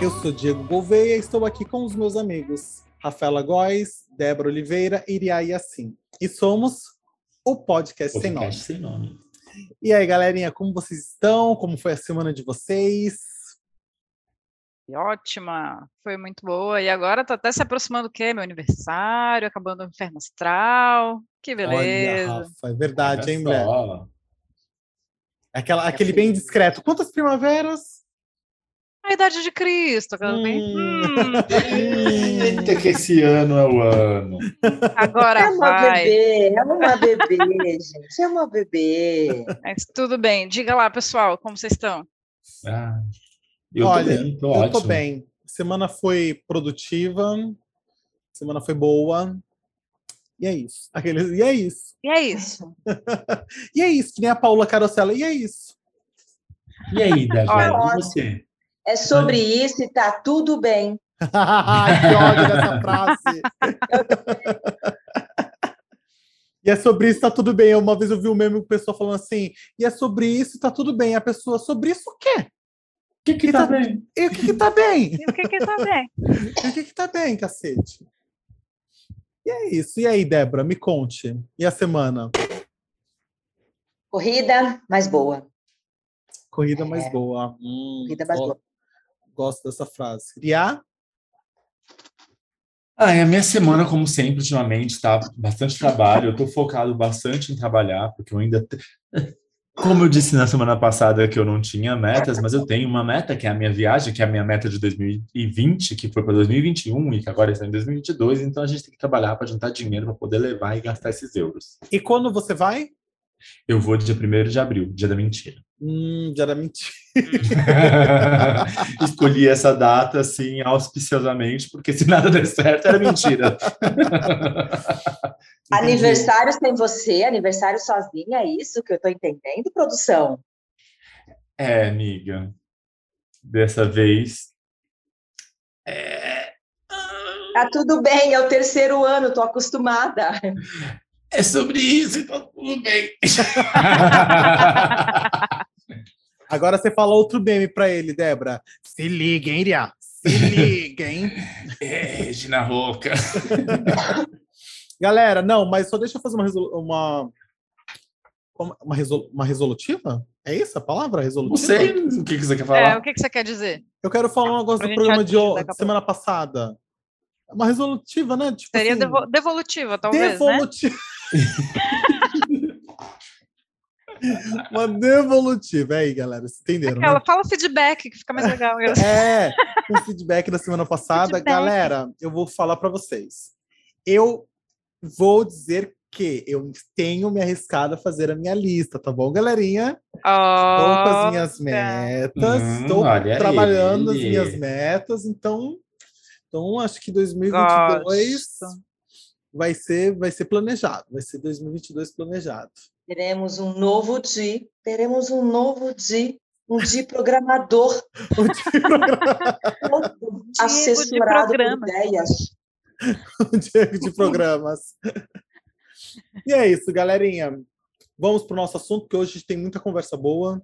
Eu sou Diego Gouveia e estou aqui com os meus amigos Rafaela Góes, Débora Oliveira e Iria Yassin. E somos o Podcast, Podcast Sem Nome. sem nome. E aí, galerinha, como vocês estão? Como foi a semana de vocês? Ótima, foi muito boa. E agora tá até se aproximando o quê? Meu aniversário, acabando o inferno astral. Que Olha, beleza. Rafa, é verdade, hein, Olha mulher? Aquela, aquele bem discreto. Quantas primaveras? A idade de Cristo, aquela bem. Hum. Hum, Eita, que esse ano é o ano. agora É uma vai. bebê, é uma bebê, gente, é uma bebê. Mas tudo bem. Diga lá, pessoal, como vocês estão? Ah, eu Olha, tô bem, tô eu ótimo. tô bem. Semana foi produtiva, semana foi boa. E é isso. Aqueles, e é isso. E é isso. E é isso, que nem a Paula Carosella. E é isso. E aí, Débora, Olha, e você? É sobre isso e tá tudo bem. Que ódio dessa frase. e é sobre isso, tá tudo bem. Uma vez eu vi um meme com pessoa falando assim, e é sobre isso, tá tudo bem. A pessoa, sobre isso o quê? O que que tá bem? E o que que tá bem? E o que que tá bem? E o que que tá bem, cacete? E é isso. E aí, Débora, me conte. E a semana? Corrida mais boa. Corrida mais É. boa. Hum, Corrida mais boa. Gosto dessa frase. Ria? Ah, e a minha semana, como sempre, ultimamente, tá bastante trabalho. Eu tô focado bastante em trabalhar, porque eu ainda. Como eu disse na semana passada que eu não tinha metas, mas eu tenho uma meta, que é a minha viagem, que é a minha meta de 2020, que foi para 2021 e que agora está em 2022. Então a gente tem que trabalhar para juntar dinheiro para poder levar e gastar esses euros. E quando você vai? Eu vou dia 1 de abril, dia da mentira. Hum, já era mentira. Escolhi essa data assim auspiciosamente, porque se nada der certo, era mentira. Aniversário sem você, aniversário sozinha, é isso que eu tô entendendo, produção? É, amiga. Dessa vez. É, Tá tudo bem, é o terceiro ano, tô acostumada. é sobre isso, então tudo bem. Agora você fala outro meme pra ele, Débora. Se liga, hein, Ria? Se liga, hein? É, Regina Roca. Galera, não, mas só deixa eu fazer uma resolu- uma uma, resol- uma resolutiva? É isso a palavra? Resolutiva? Não sei o que que você quer É, falar. o que que você quer dizer? Eu quero falar um negócio do programa de, semana passada. É Uma resolutiva, né? Tipo Seria assim, devo- devolutiva, talvez, né? uma devolutiva. É aí, galera, vocês entenderam, né? Aquela, fala feedback, que fica mais legal. É, um feedback da semana passada. Feedback. Galera, eu vou falar para vocês. Eu vou dizer que eu tenho me arriscado a fazer a minha lista, tá bom, galerinha? Estou com as minhas metas, Hum, estou trabalhando as ele. minhas metas, então, então acho que 2022 Gosto. Vai ser, vai ser planejado, vai ser 2022 planejado. Teremos um novo Di, teremos um novo Di, um Di programador, todo Diego de assessorado por programa. ideias. o Diego de programas. e é isso, galerinha. Vamos para o nosso assunto, que hoje tem muita conversa boa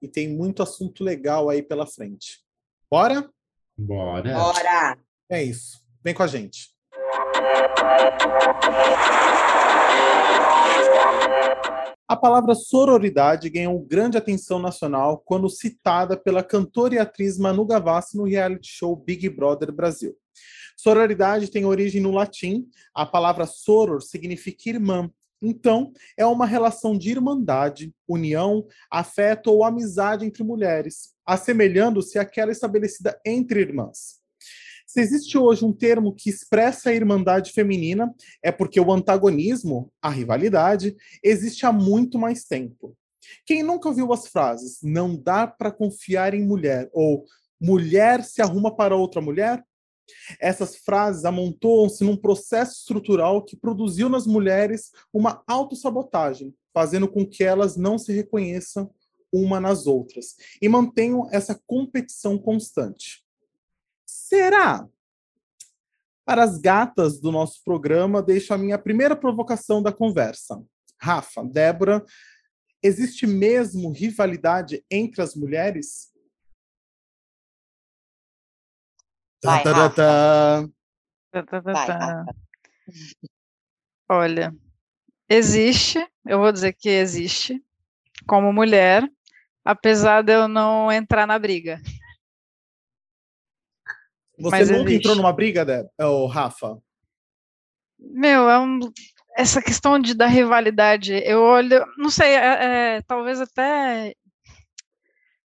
e tem muito assunto legal aí pela frente. Bora? Bora. Bora! É isso. Vem com a gente. A palavra sororidade ganhou grande atenção nacional quando citada pela cantora e atriz Manu Gavassi no reality show Big Brother Brasil. Sororidade tem origem no latim. A palavra soror significa irmã. Então, é uma relação de irmandade, união, afeto ou amizade entre mulheres, assemelhando-se àquela estabelecida entre irmãs. Se existe hoje um termo que expressa a irmandade feminina, é porque o antagonismo, a rivalidade, existe há muito mais tempo. Quem nunca ouviu as frases não dá para confiar em mulher ou mulher se arruma para outra mulher? Essas frases amontoam-se num processo estrutural que produziu nas mulheres uma autossabotagem, fazendo com que elas não se reconheçam uma nas outras e mantenham essa competição constante. Será? Para as gatas do nosso programa, deixo a minha primeira provocação da conversa. Rafa, Débora, existe mesmo rivalidade entre as mulheres? Vai, Tá, tá, tá, Tá, tá, tá, Vai, tá. Rafa. Olha, existe, eu vou dizer que existe, como mulher, apesar de eu não entrar na briga. Você Mas nunca existe. entrou numa briga, Débora? Ô, Rafa? Meu, é um, essa questão de, da rivalidade, eu olho, não sei, é- é, talvez até,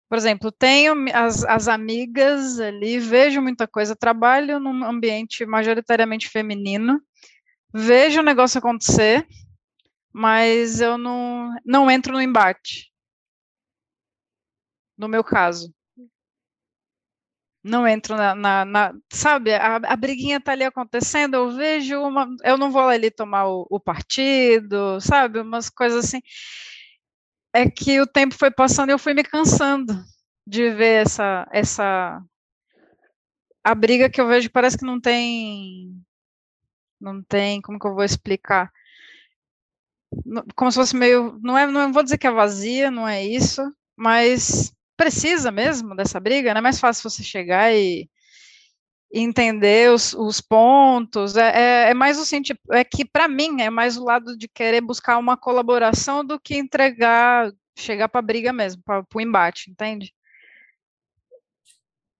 por exemplo, tenho as, as amigas ali, vejo muita coisa, trabalho num ambiente majoritariamente feminino, vejo o negócio acontecer, mas eu não, não entro no embate. No meu caso. Não entro na, na- na- sabe, a, a briguinha tá ali acontecendo, eu vejo uma, eu não vou ali tomar o, o partido, sabe, umas coisas assim. É que o tempo foi passando e eu fui me cansando de ver essa, essa, a briga que eu vejo parece que não tem, não tem, como que eu vou explicar? Como se fosse meio, não é, não vou dizer que é vazia, não é isso, mas precisa mesmo dessa briga, não é mais fácil você chegar e entender os, os pontos, é, é, é mais o sentido, é que para mim é mais o lado de querer buscar uma colaboração do que entregar, chegar para briga mesmo, para o embate, entende?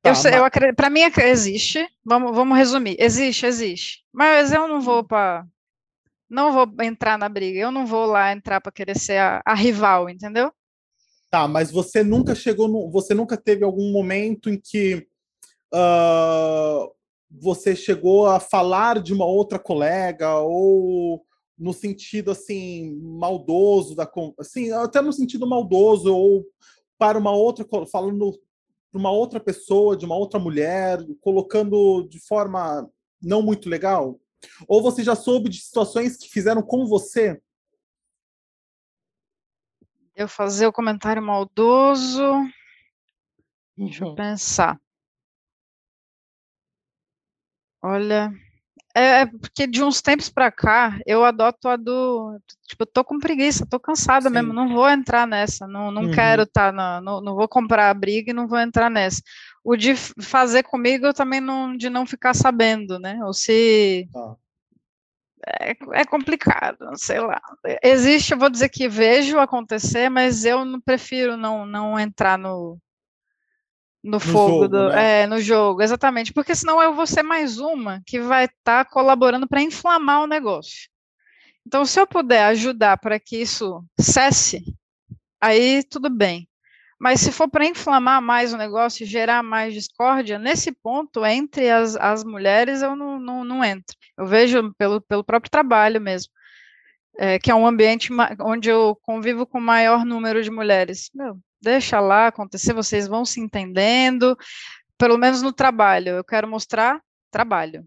Tá, eu, mas- eu acredito, para mim é existe, vamos, vamos resumir, existe, existe, mas eu não vou para, não vou entrar na briga, eu não vou lá entrar para querer ser a, a rival, entendeu? Tá, mas você nunca chegou no. Você nunca teve algum momento em que ah, você chegou a falar de uma outra colega ou no sentido assim maldoso da assim até no sentido maldoso ou para uma outra falando para uma outra pessoa de uma outra mulher colocando de forma não muito legal ou você já soube de situações que fizeram com você Eu fazer o comentário maldoso, Deixa eu Uhum. pensar. Olha, é, é porque de uns tempos pra cá eu adoto a do, tipo, eu tô com preguiça, tô cansada mesmo, Sim. não vou entrar nessa, não, não Uhum. quero estar na, não, não vou comprar a briga e não vou entrar nessa. O de fazer comigo eu também não, de não ficar sabendo, né? Ou se Tá. É, é complicado, sei lá. Existe, eu vou dizer que vejo acontecer, mas eu não prefiro não, não entrar no, no fogo, jogo, do, né? é, no jogo, exatamente, porque senão eu vou ser mais uma que vai estar colaborando para inflamar o negócio. Então, se eu puder ajudar para que isso cesse, aí tudo bem. Mas se for para inflamar mais o negócio e gerar mais discórdia, nesse ponto, entre as, as mulheres, eu não, não, não entro. Eu vejo pelo, pelo próprio trabalho mesmo, é, que é um ambiente onde eu convivo com o maior número de mulheres. Meu, deixa lá acontecer, vocês vão se entendendo, pelo menos no trabalho. Eu quero mostrar trabalho,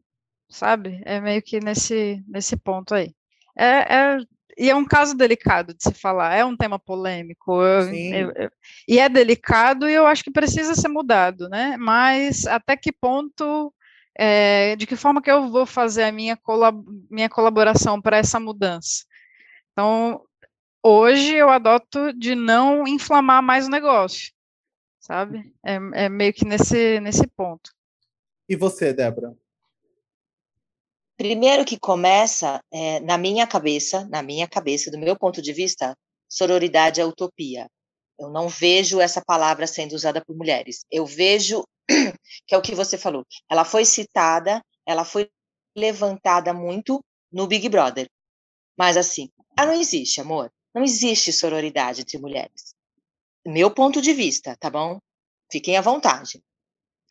sabe? É meio que nesse, nesse ponto aí. É, é- e é um caso delicado de se falar, é um tema polêmico, eu- eu- eu- e é delicado e eu acho que precisa ser mudado, né? Mas até que ponto, é, de que forma que eu vou fazer a minha, colab minha colaboração para essa mudança? Então, hoje eu adoto de não inflamar mais o negócio, sabe? É, é meio que nesse, nesse ponto. E você, Débora? Primeiro que começa, é, na minha cabeça, na minha cabeça, do meu ponto de vista, sororidade é utopia. Eu não vejo essa palavra sendo usada por mulheres. Eu vejo que é o que você falou. Ela foi citada, ela foi levantada muito no Big Brother. Mas assim, ela não existe, amor. Não existe sororidade entre mulheres. Meu ponto de vista, tá bom? Fiquem à vontade.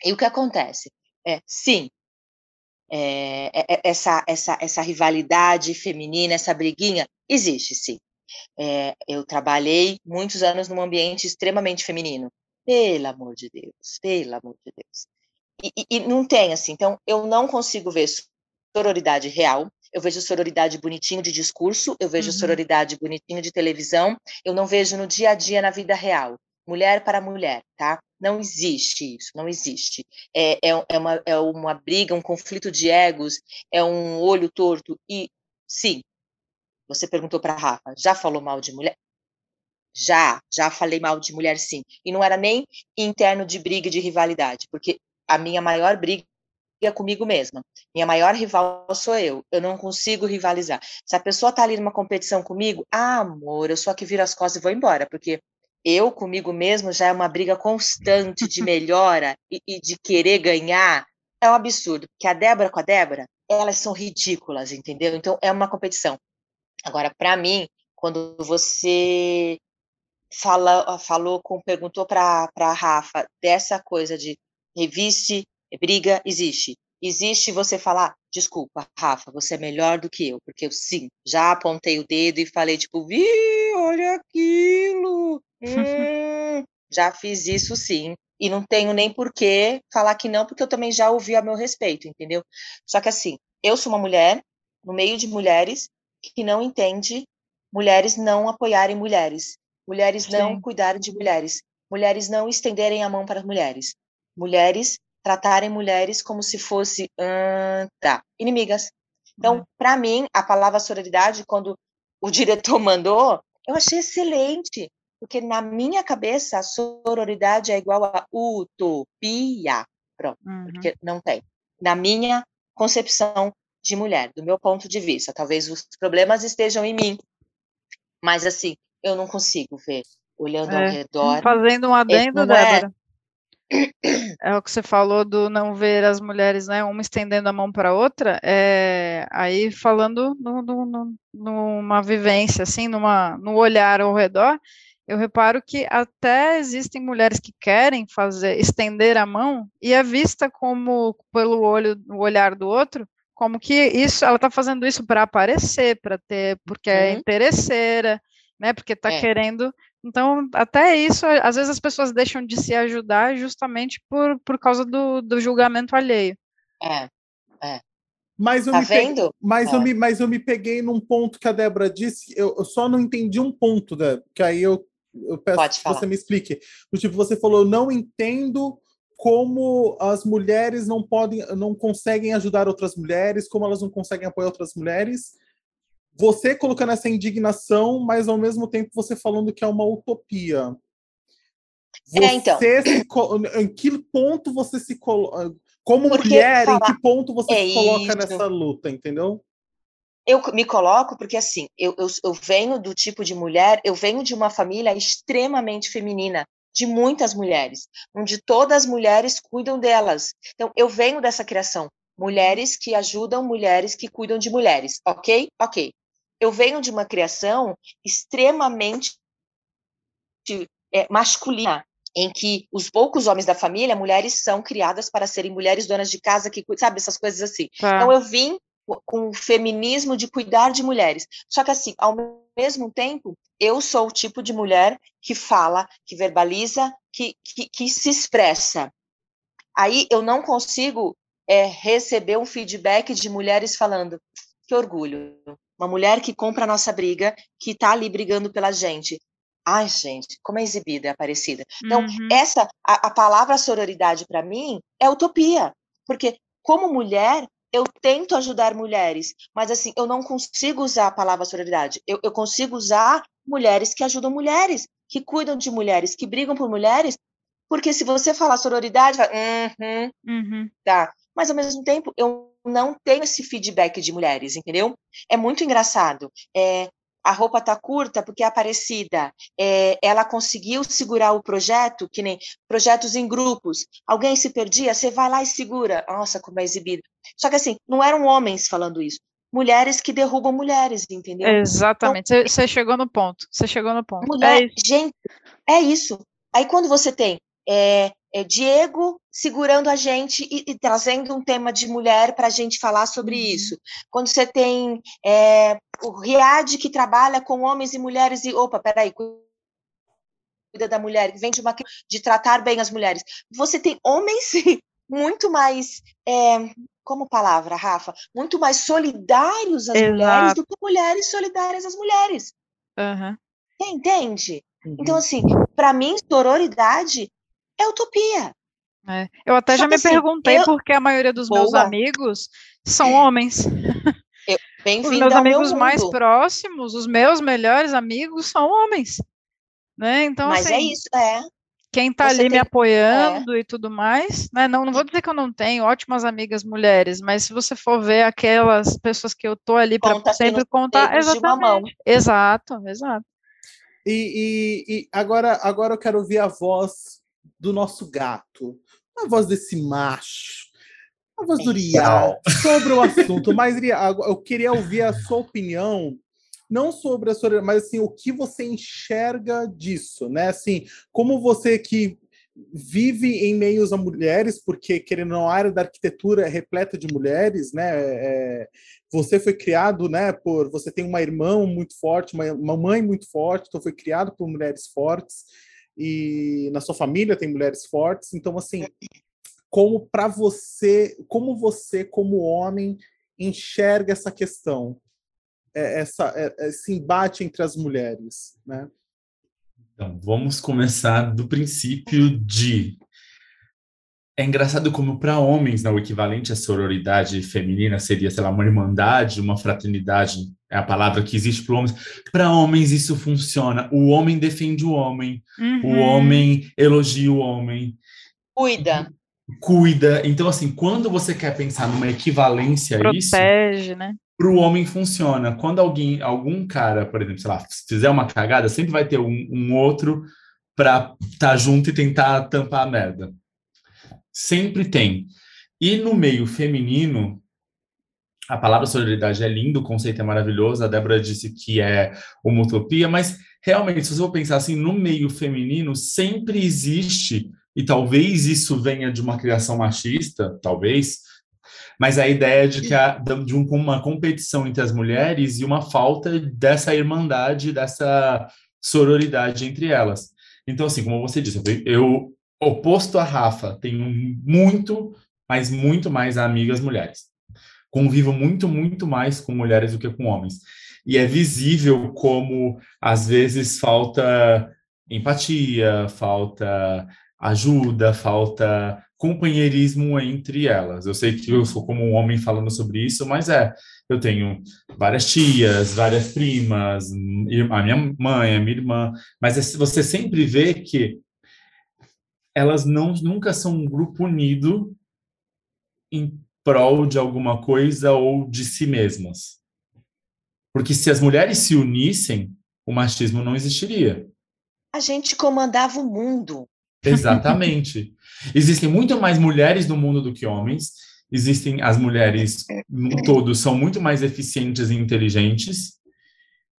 E o que acontece? É, sim, é, é- é- essa, essa, essa rivalidade feminina, essa briguinha, existe sim. É, eu trabalhei muitos anos num ambiente extremamente feminino. Pelo amor de Deus, pelo amor de Deus. E, e- e não tem assim, então eu não consigo ver sororidade real. Eu vejo sororidade bonitinho de discurso, eu vejo Uhum. sororidade bonitinho de televisão, eu não vejo no dia a dia, na vida real. Mulher para mulher, tá? Não existe isso, não existe. É, é, é, uma, é uma briga, um conflito de egos, é um olho torto. E, sim, você perguntou para Rafa, já falou mal de mulher? Já, já falei mal de mulher sim. E não era nem interno de briga de rivalidade, porque a minha maior briga é comigo mesma. Minha maior rival sou eu. Eu não consigo rivalizar. Se a pessoa tá ali numa competição comigo, ah, amor, eu só que viro as costas e vou embora, porque eu comigo mesmo já é uma briga constante de melhora e, e de querer ganhar. É um absurdo, porque a Débora com a Débora, elas são ridículas, entendeu? Então é uma competição. Agora, para mim, quando você fala, falou com, perguntou para a Rafa dessa coisa de reviste, briga, existe. Existe você falar, desculpa, Rafa, você é melhor do que eu, porque eu sim, já apontei o dedo e falei, tipo, vi, olha aquilo, hum, já fiz isso sim, e não tenho nem por que falar que não, porque eu também já ouvi a meu respeito, entendeu? Só que assim, eu sou uma mulher, no meio de mulheres, que não entende mulheres não apoiarem mulheres, mulheres Sim. não cuidarem de mulheres, mulheres não estenderem a mão para mulheres, mulheres tratarem mulheres como se fosse hum, tá, inimigas. Então, uhum. para mim, a palavra sororidade, quando o diretor mandou, eu achei excelente, porque na minha cabeça a sororidade é igual a utopia. Pronto, uhum. porque não tem. Na minha concepção de mulher, do meu ponto de vista, talvez os problemas estejam em mim, mas assim, eu não consigo ver olhando é, ao redor. Fazendo um adendo, é Débora. É o que você falou do não ver as mulheres, né, uma estendendo a mão para outra, é, aí falando no, no, no, numa vivência, assim, numa, no olhar ao redor, eu reparo que até existem mulheres que querem fazer, estender a mão, e é vista como, pelo olho, o olhar do outro, como que isso, ela está fazendo isso para aparecer, para ter, porque é uhum. interesseira, né? Porque está é. querendo. Então, até isso, às vezes as pessoas deixam de se ajudar justamente por, por causa do, do julgamento alheio. É, é. Mas eu, tá me vendo? Peguei, mas, é. eu me, mas eu me peguei num ponto que a Débora disse, eu, eu só não entendi um ponto, Débora, que aí eu, eu peço Pode que falar. você me explique. Do tipo, você falou, eu não entendo como as mulheres não podem, não conseguem ajudar outras mulheres, como elas não conseguem apoiar outras mulheres você colocando essa indignação, mas ao mesmo tempo você falando que é uma utopia. Você é, então. se, em que ponto você se coloca. Como porque mulher, falar... em que ponto você é se coloca isso. nessa luta, entendeu? Eu me coloco porque, assim, eu, eu, eu venho do tipo de mulher, eu venho de uma família extremamente feminina, de muitas mulheres, onde todas as mulheres cuidam delas. Então, eu venho dessa criação. Mulheres que ajudam mulheres que cuidam de mulheres, ok? Ok eu venho de uma criação extremamente é, masculina, em que os poucos homens da família, mulheres são criadas para serem mulheres donas de casa, que sabe essas coisas assim. Tá. Então eu vim com o feminismo de cuidar de mulheres. Só que assim, ao mesmo tempo, eu sou o tipo de mulher que fala, que verbaliza, que, que, que se expressa. Aí eu não consigo é, receber um feedback de mulheres falando que orgulho, uma mulher que compra a nossa briga, que está ali brigando pela gente. Ai, gente, como é exibida, é aparecida. Então, uhum. essa, a, a palavra sororidade para mim é utopia, porque como mulher, eu tento ajudar mulheres, mas assim, eu não consigo usar a palavra sororidade. Eu, eu consigo usar mulheres que ajudam mulheres, que cuidam de mulheres, que brigam por mulheres, porque se você falar sororidade, vai, uhum, uhum. tá. Mas ao mesmo tempo, eu não tenho esse feedback de mulheres, entendeu? É muito engraçado. É, a roupa tá curta porque é aparecida. É, ela conseguiu segurar o projeto, que nem projetos em grupos. Alguém se perdia, você vai lá e segura. Nossa, como é exibido. Só que assim, não eram homens falando isso. Mulheres que derrubam mulheres, entendeu? Exatamente. Então, você chegou no ponto. Você chegou no ponto. Mulher, é gente, é isso. Aí quando você tem é, é, Diego segurando a gente e, e, trazendo um tema de mulher para a gente falar sobre uhum. isso. Quando você tem é, o Riad que trabalha com homens e mulheres e opa, peraí, cuida da mulher, que vem de uma de tratar bem as mulheres. Você tem homens muito mais é, como palavra, Rafa, muito mais solidários às Exato. mulheres do que mulheres solidárias às mulheres. Uhum. Você entende? Então, uhum. Então, assim, para mim, sororidade é utopia. É. Eu até Só já me assim, perguntei eu... porque a maioria dos Boa. meus amigos são homens. Os meus amigos meu mais próximos, os meus melhores amigos são homens. Né? Então, Mas é assim, é isso, é. Quem está ali tem... me apoiando é. e tudo mais, né? Não, não vou dizer que eu não tenho ótimas amigas mulheres, mas se você for ver aquelas pessoas que eu tô ali para sempre contar, exatamente. Exato, exato. E, e, e, agora, agora eu quero ouvir a voz do nosso gato, a voz desse macho, a voz do Rial sobre o assunto. Mas eu queria ouvir a sua opinião não sobre a sua, mas assim, o que você enxerga disso, né? Assim, como você que vive em meios a mulheres, porque querendo ou não, a área da arquitetura é repleta de mulheres, né? É, você foi criado, né? Por você tem uma irmã muito forte, uma, uma mãe muito forte, então foi criado por mulheres fortes e na sua família tem mulheres fortes, então assim, como para você, como você como homem enxerga essa questão? É, essa, é, esse embate entre as mulheres, né? Então, vamos começar do princípio de é engraçado como para homens, né, o equivalente à sororidade feminina seria, sei lá, uma irmandade, uma fraternidade, é a palavra que existe para homens. Para homens isso funciona. O homem defende o homem, uhum. o homem elogia o homem. Cuida. Cuida. Então, assim, quando você quer pensar numa equivalência Protege, a isso... Protege, né? para o homem funciona. Quando alguém, algum cara, por exemplo, sei lá, fizer uma cagada, sempre vai ter um, um outro para estar tá junto e tentar tampar a merda. Sempre tem. E no meio feminino, a palavra solidariedade é linda, o conceito é maravilhoso, a Débora disse que é uma utopia, mas realmente, se você for pensar assim, no meio feminino sempre existe, e talvez isso venha de uma criação machista, talvez, mas a ideia de que há, de uma competição entre as mulheres e uma falta dessa irmandade, dessa sororidade entre elas. Então, assim, como você disse, eu, oposto a Rafa, tenho muito, mas muito mais amigas mulheres. Convivo muito, muito mais com mulheres do que com homens. E é visível como, às vezes, falta empatia, falta ajuda, falta companheirismo entre elas. Eu sei que eu sou como um homem falando sobre isso, mas é, eu tenho várias tias, várias primas, a minha mãe, a minha irmã, mas é, você sempre vê que elas não nunca são um grupo unido em prol de alguma coisa ou de si mesmas. Porque se as mulheres se unissem, o machismo não existiria. A gente comandava o mundo. Exatamente. Existem muito mais mulheres no mundo do que homens. Existem as mulheres, no todo, são muito mais eficientes e inteligentes,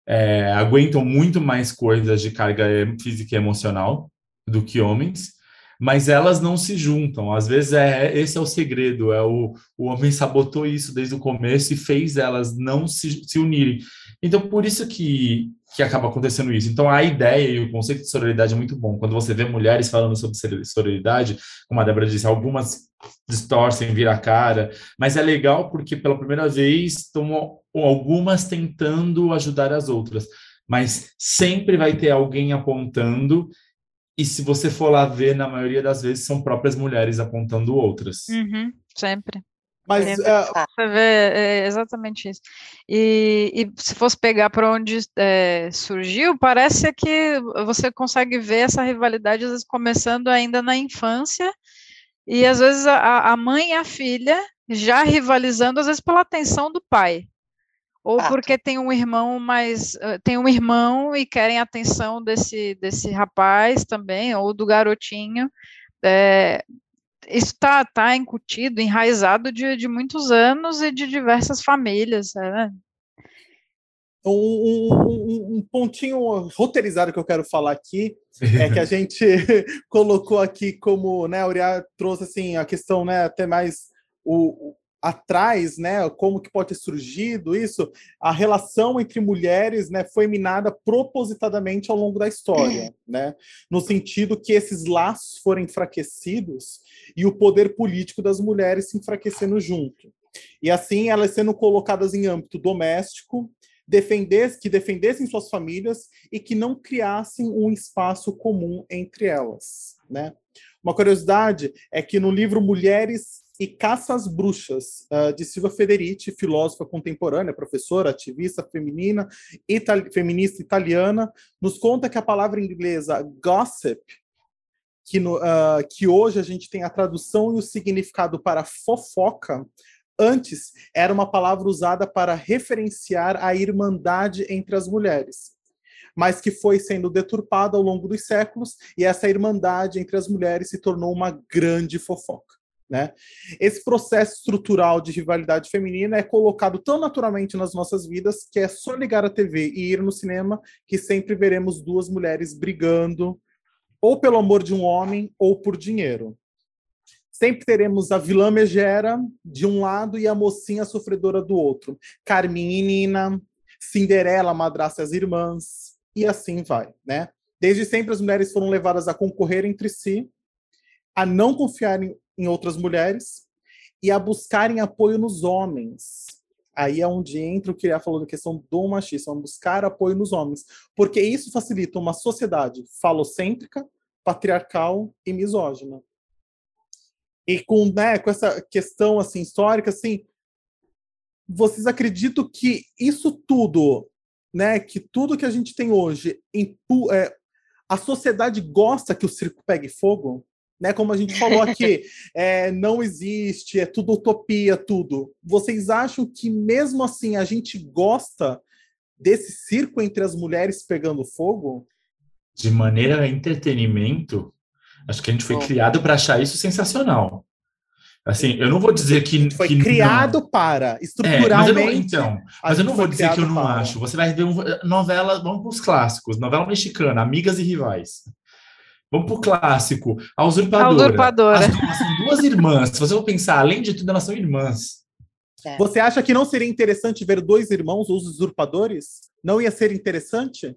é, aguentam muito mais coisas de carga física e emocional do que homens, mas elas não se juntam. Às vezes é esse é o segredo, é o, o homem sabotou isso desde o começo e fez elas não se, se unirem. Então, por isso que, que acaba acontecendo isso. Então, a ideia e o conceito de sororidade é muito bom. Quando você vê mulheres falando sobre sororidade, como a Débora disse, algumas distorcem, vira a cara, mas é legal porque pela primeira vez estão algumas tentando ajudar as outras, mas sempre vai ter alguém apontando e se você for lá ver, na maioria das vezes são próprias mulheres apontando outras. Uhum, sempre. Mas é, você vê é exatamente isso. E, e se fosse pegar para onde é, surgiu, parece que você consegue ver essa rivalidade às vezes começando ainda na infância e às vezes a, a mãe e a filha já rivalizando às vezes pela atenção do pai. Ou porque tem um irmão mais tem um irmão e querem a atenção desse desse rapaz também ou do garotinho é, isso está tá incutido, enraizado de, de muitos anos e de diversas famílias, né? Um, um, um, pontinho roteirizado que eu quero falar aqui é que a gente colocou aqui como, né, a Uriah trouxe assim a questão, né, até mais o, atrás, né, como que pode ter surgido isso, a relação entre mulheres, né, foi minada propositadamente ao longo da história, né, no sentido que esses laços foram enfraquecidos e o poder político das mulheres se enfraquecendo junto. E assim elas sendo colocadas em âmbito doméstico, defender, que defendessem suas famílias e que não criassem um espaço comum entre elas, né? Uma curiosidade é que no livro Mulheres e Caça às Bruxas, uh, de Silvia Federici, filósofa contemporânea, professora, ativista feminina, itali feminista italiana, nos conta que a palavra inglesa gossip, que, no, uh, que hoje a gente tem a tradução e o significado para fofoca, antes era uma palavra usada para referenciar a irmandade entre as mulheres mas que foi sendo deturpada ao longo dos séculos, e essa irmandade entre as mulheres se tornou uma grande fofoca. Né? Esse processo estrutural de rivalidade feminina é colocado tão naturalmente nas nossas vidas que é só ligar a TV e ir no cinema que sempre veremos duas mulheres brigando, ou pelo amor de um homem, ou por dinheiro. Sempre teremos a vilã megera de um lado e a mocinha sofredora do outro. Carminha e Nina, Cinderela, madrasta as irmãs, e assim vai, né? Desde sempre as mulheres foram levadas a concorrer entre si, a não confiarem em outras mulheres e a buscarem apoio nos homens. Aí é onde entra o que ele falou da questão do machismo, buscar apoio nos homens, porque isso facilita uma sociedade falocêntrica, patriarcal e misógina. E com, né, com essa questão assim histórica, assim, vocês acreditam que isso tudo né, que tudo que a gente tem hoje, é, a sociedade gosta que o circo pegue fogo, né? Como a gente falou aqui, é, não existe, é tudo utopia, tudo. Vocês acham que mesmo assim a gente gosta desse circo entre as mulheres pegando fogo? De maneira entretenimento, acho que a gente foi criado para achar isso sensacional. Assim, eu não vou dizer que. Foi que criado não. para, estruturalmente. É, mas não, então, mas eu não vou dizer que eu não para. acho. Você vai ver um, novela, vamos para os clássicos, novela mexicana, Amigas e Rivais. Vamos para o clássico, A Usurpadora. A Usurpadora. As duas, são duas irmãs. Se você for pensar, além de tudo, elas são irmãs. É. Você acha que não seria interessante ver dois irmãos, os usurpadores? Não ia ser interessante?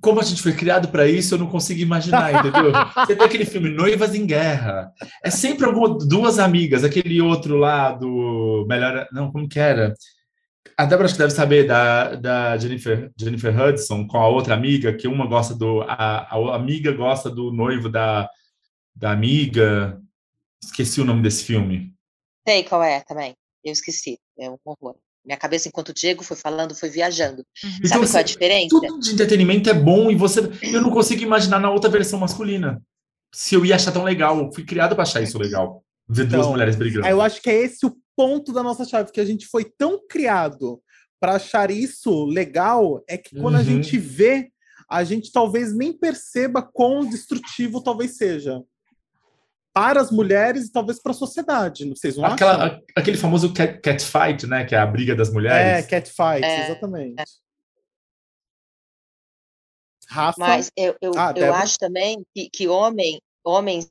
como a gente foi criado para isso, eu não consigo imaginar, entendeu? Você vê aquele filme Noivas em Guerra. É sempre alguma, duas amigas, aquele outro lá do melhor, não, como que era? A Débora acho que deve saber da, da Jennifer, Jennifer Hudson com a outra amiga, que uma gosta do a, a amiga gosta do noivo da, da amiga. Esqueci o nome desse filme. Sei qual é também. Eu esqueci. É um horror. Minha cabeça, enquanto o Diego foi falando, foi viajando. Uhum. Sabe então, qual é a diferença? Tudo de entretenimento é bom e você. Eu não consigo imaginar na outra versão masculina. Se eu ia achar tão legal. Eu fui criado para achar isso legal. Ver então, duas mulheres brigando. Eu acho que é esse o ponto da nossa chave, que a gente foi tão criado para achar isso legal, é que quando uhum. a gente vê, a gente talvez nem perceba quão destrutivo talvez seja para as mulheres e talvez para a sociedade, vocês não Aquela, acham? Aquele famoso cat, cat, fight, né? Que é a briga das mulheres. É, cat fight, é, exatamente. É. Rafa. Mas eu, eu, ah, eu acho também que, que homem, homens,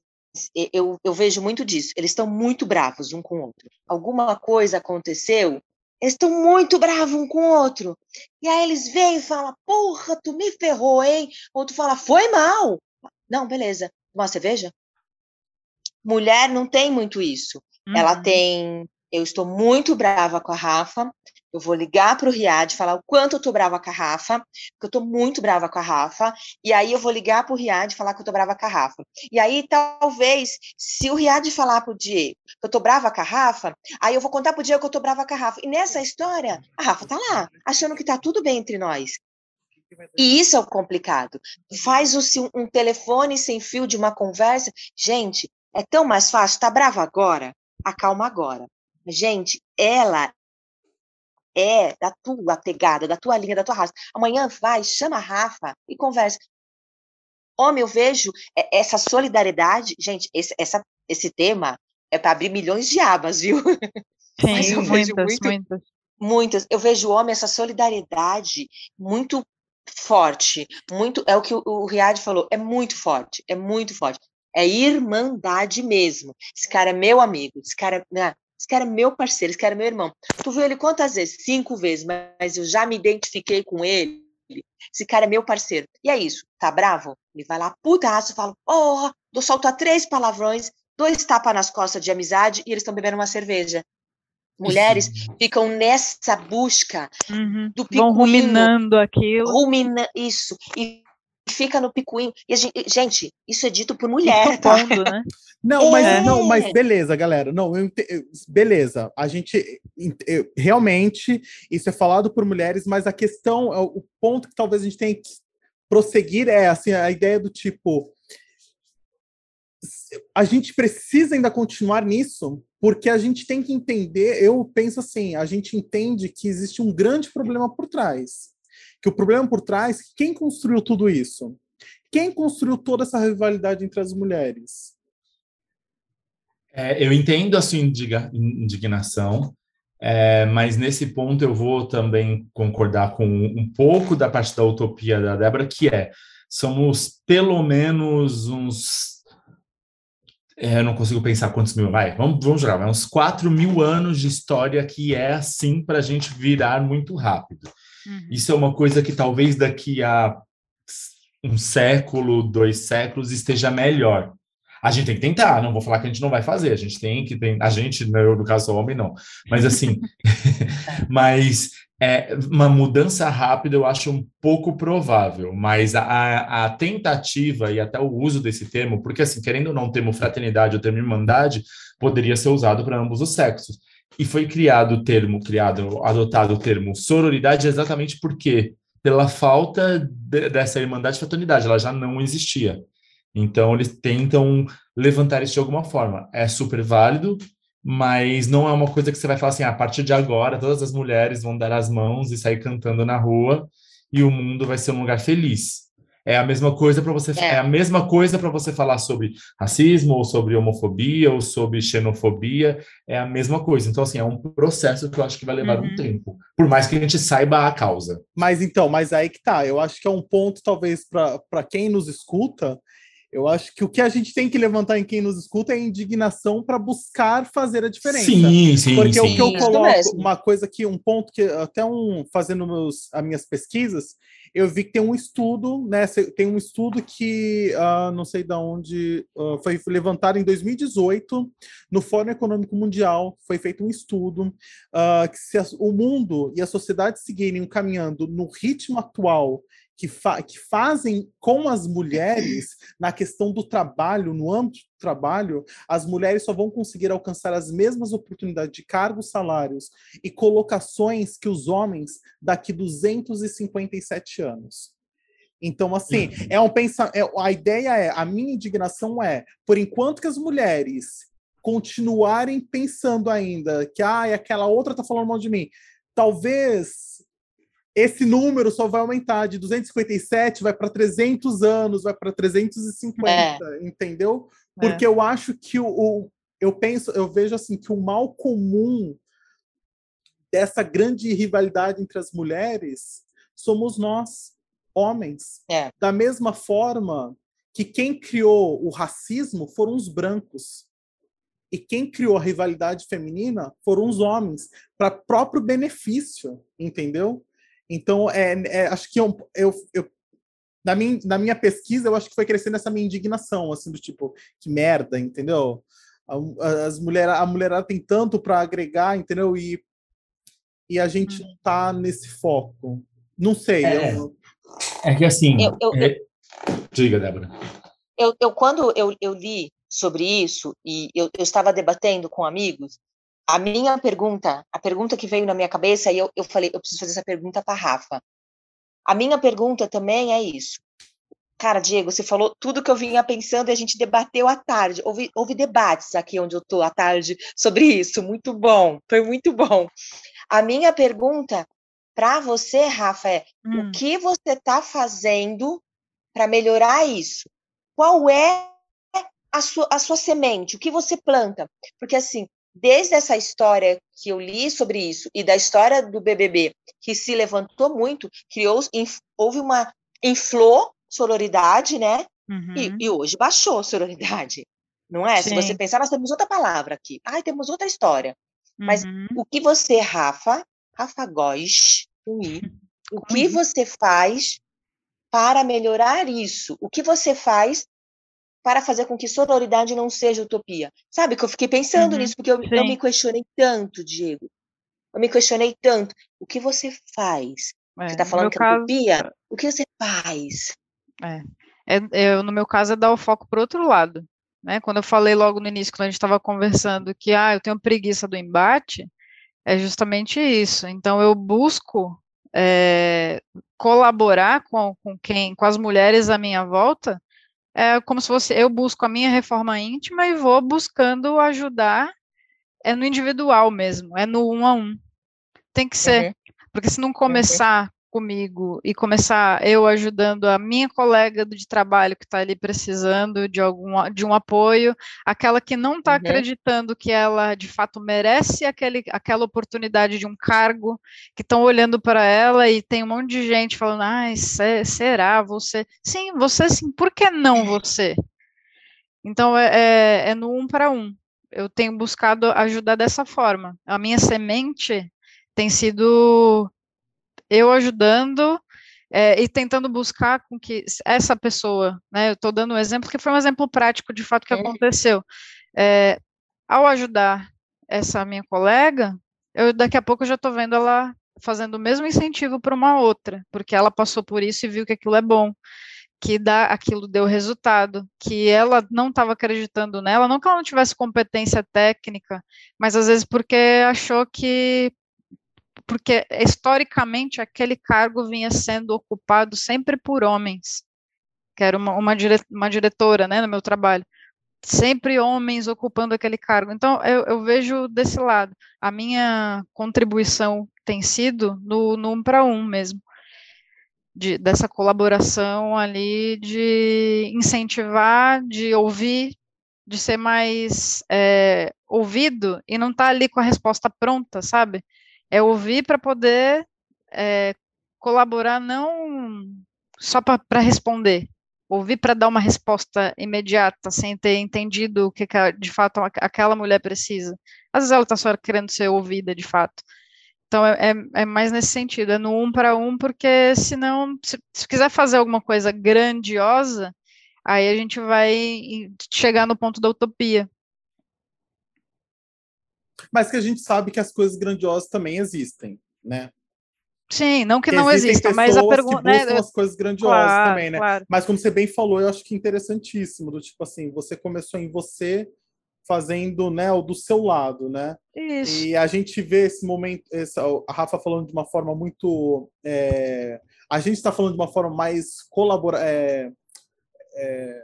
eu, eu vejo muito disso. Eles estão muito bravos um com o outro. Alguma coisa aconteceu, eles estão muito bravos um com o outro. E aí eles vêm e falam, porra, tu me ferrou, hein? Ou tu fala, foi mal. Não, beleza. Uma cerveja? Mulher não tem muito isso. Uhum. Ela tem. Eu estou muito brava com a Rafa. Eu vou ligar para o Riad, falar o quanto eu estou brava com a Rafa, porque eu estou muito brava com a Rafa. E aí eu vou ligar para o Riad falar que eu estou brava com a Rafa. E aí, talvez, se o Riad falar para o Diego que eu estou brava com a Rafa, aí eu vou contar para o Diego que eu estou brava com a Rafa. E nessa história, a Rafa tá lá, achando que tá tudo bem entre nós. E isso é o complicado. Faz o, um telefone sem fio de uma conversa. Gente, é tão mais fácil. Tá brava agora? Acalma agora. Gente, ela é da tua pegada, da tua linha, da tua raça. Amanhã vai, chama a Rafa e conversa. Homem, eu vejo essa solidariedade. Gente, esse, essa, esse tema é para abrir milhões de abas, viu? Sim, muitas, muito, muitas. Muitas. Eu vejo homem, essa solidariedade muito forte. Muito, é o que o, o Riad falou, é muito forte, é muito forte. É irmandade mesmo. Esse cara é meu amigo, esse cara, né? Esse cara é meu parceiro, esse cara é meu irmão. Tu viu ele quantas vezes? Cinco vezes, mas eu já me identifiquei com ele. Esse cara é meu parceiro. E é isso. Tá bravo? Ele vai lá, putaço, fala, oh, dou solta três palavrões, dois tapas nas costas de amizade e eles estão bebendo uma cerveja. Mulheres uhum. ficam nessa busca uhum. do picuinho. Vão ruminando aquilo. Rumina, isso. E fica no picuinho. E gente, gente, isso é dito por mulher, tá? Pondo, né? Não, mas É. não, mas beleza, galera. Não, eu beleza. A gente eu- realmente isso é falado por mulheres, mas a questão, o ponto que talvez a gente tenha que prosseguir é assim a ideia do tipo a gente precisa ainda continuar nisso, porque a gente tem que entender, eu penso assim, a gente entende que existe um grande problema por trás. Que o problema por trás, quem construiu tudo isso? Quem construiu toda essa rivalidade entre as mulheres? É, eu entendo a sua indignação, é, mas nesse ponto eu vou também concordar com um pouco da parte da utopia da Débora, que é somos pelo menos uns. é, eu não consigo pensar quantos mil, vai, vamos, vamos jogar, vai, uns 4 mil anos de história que é assim para a gente virar muito rápido. Uhum. Isso é uma coisa que talvez daqui a um século, dois séculos esteja melhor. A gente tem que tentar, não vou falar que a gente não vai fazer, a gente tem que tentar, a gente, né, no caso sou homem, não. Mas assim, mas é, uma mudança rápida eu acho um pouco provável, mas a, a tentativa e até o uso desse termo, porque assim, querendo ou não, o termo fraternidade ou termo irmandade poderia ser usado para ambos os sexos. E foi criado o termo, criado, adotado o termo sororidade exatamente porque pela falta de, dessa irmandade e fraternidade, ela já não existia. Então, eles tentam levantar isso de alguma forma. É super válido, mas não é uma coisa que você vai falar assim, ah, a partir de agora, todas as mulheres vão dar as mãos e sair cantando na rua e o mundo vai ser um lugar feliz. É a mesma coisa para você, é. é. a mesma coisa para você falar sobre racismo ou sobre homofobia ou sobre xenofobia, é a mesma coisa. Então assim, é um processo que eu acho que vai levar uhum. um tempo, por mais que a gente saiba a causa. Mas então, mas aí que tá, eu acho que é um ponto talvez para quem nos escuta, eu acho que o que a gente tem que levantar em quem nos escuta é a indignação para buscar fazer a diferença. Sim, sim, Porque sim. o que eu coloco, uma coisa que, um ponto que até um fazendo meus, as minhas pesquisas, eu vi que tem um estudo, né? Tem um estudo que uh, não sei de onde uh, foi levantado em 2018 no Fórum Econômico Mundial. Foi feito um estudo uh, que se a, o mundo e a sociedade seguirem caminhando no ritmo atual que, fa que, fazem com as mulheres na questão do trabalho, no âmbito do trabalho, as mulheres só vão conseguir alcançar as mesmas oportunidades de cargos, salários e colocações que os homens daqui 257 anos. Então, assim, é um pensa é, a ideia é, a minha indignação é, por enquanto que as mulheres continuarem pensando ainda que ah, aquela outra tá falando mal de mim, talvez esse número só vai aumentar de 257 vai para 300 anos, vai para 350, é. entendeu? Porque é. eu acho que o, o, eu penso, eu vejo assim que o mal comum dessa grande rivalidade entre as mulheres somos nós, homens. É. Da mesma forma que quem criou o racismo foram os brancos. E quem criou a rivalidade feminina foram os homens, para próprio benefício, entendeu? Então, é, é, acho que eu, eu, eu, na, minha, na minha pesquisa, eu acho que foi crescendo essa minha indignação, assim, do tipo, que merda, entendeu? As mulher, a mulherada tem tanto para agregar, entendeu? E, e a gente não tá nesse foco. Não sei. É, eu... é que assim. Eu, eu, é... Diga, Débora. Eu, eu, quando eu, eu li sobre isso, e eu, eu estava debatendo com amigos, a minha pergunta, a pergunta que veio na minha cabeça, e eu, eu falei, eu preciso fazer essa pergunta para Rafa. A minha pergunta também é isso. Cara, Diego, você falou tudo que eu vinha pensando e a gente debateu à tarde. Houve, houve debates aqui onde eu estou à tarde sobre isso. Muito bom, foi muito bom. A minha pergunta para você, Rafa, é hum. o que você está fazendo para melhorar isso? Qual é a sua, a sua semente? O que você planta? Porque, assim, desde essa história que eu li sobre isso e da história do BBB, que se levantou muito, criou, houve uma inflou sororidade, né? Uhum. E, e, hoje baixou sororidade, não é? Sim. Se você pensar, nós temos outra palavra aqui. Ai, temos outra história. Uhum. Mas o que você, Rafa, Rafa Góes, o que você faz para melhorar isso? O que você faz para fazer com que sororidade não seja utopia. Sabe que eu fiquei pensando uhum, nisso, porque eu, eu, me questionei tanto, Diego. Eu me questionei tanto. O que você faz? É, você está falando que é caso... utopia? O que você faz? É. É, é, no meu caso, é dar o foco para o outro lado. Né? Quando eu falei logo no início, quando a gente estava conversando, que ah, eu tenho preguiça do embate, é justamente isso. Então, eu busco é, colaborar com, com quem, com as mulheres à minha volta, é como se fosse eu busco a minha reforma íntima e vou buscando ajudar, é no individual mesmo, é no um a um. Tem que ser, uhum. porque se não uhum. Comigo e começar eu ajudando a minha colega de trabalho que está ali precisando de algum de um apoio, aquela que não está uhum. acreditando que ela de fato merece aquele, aquela oportunidade de um cargo, que estão olhando para ela e tem um monte de gente falando, ai, será você? Sim, você sim, por que não você? Então é, é, é no um para um. Eu tenho buscado ajudar dessa forma. A minha semente tem sido eu ajudando é, e tentando buscar com que essa pessoa, né, eu estou dando um exemplo que foi um exemplo prático de fato que é. aconteceu. É, ao ajudar essa minha colega, eu daqui a pouco já estou vendo ela fazendo o mesmo incentivo para uma outra, porque ela passou por isso e viu que aquilo é bom, que dá, aquilo deu resultado, que ela não estava acreditando nela, não que ela não tivesse competência técnica, mas às vezes porque achou que porque historicamente aquele cargo vinha sendo ocupado sempre por homens, que era uma, uma, dire, uma diretora, né, no meu trabalho, sempre homens ocupando aquele cargo. Então, eu, eu vejo desse lado. A minha contribuição tem sido no, no um para um mesmo. De, dessa colaboração ali, de incentivar, de ouvir, de ser mais é, ouvido e não estar tá ali com a resposta pronta, sabe? É ouvir para poder é, colaborar não só para responder, ouvir para dar uma resposta imediata, sem ter entendido o que, que de fato aquela mulher precisa. Às vezes ela está só querendo ser ouvida de fato. Então é, é, é mais nesse sentido, é no um para um, porque senão, se, se quiser fazer alguma coisa grandiosa, aí a gente vai chegar no ponto da utopia mas que a gente sabe que as coisas grandiosas também existem, né? Sim, não que, que não exista, mas a pergunta. Né? as coisas grandiosas claro, também, né? Claro. Mas como você bem falou, eu acho que interessantíssimo, do tipo assim, você começou em você fazendo né, o do seu lado, né? Isso. E a gente vê esse momento, essa, a Rafa falando de uma forma muito. É, a gente está falando de uma forma mais colabora, é, é,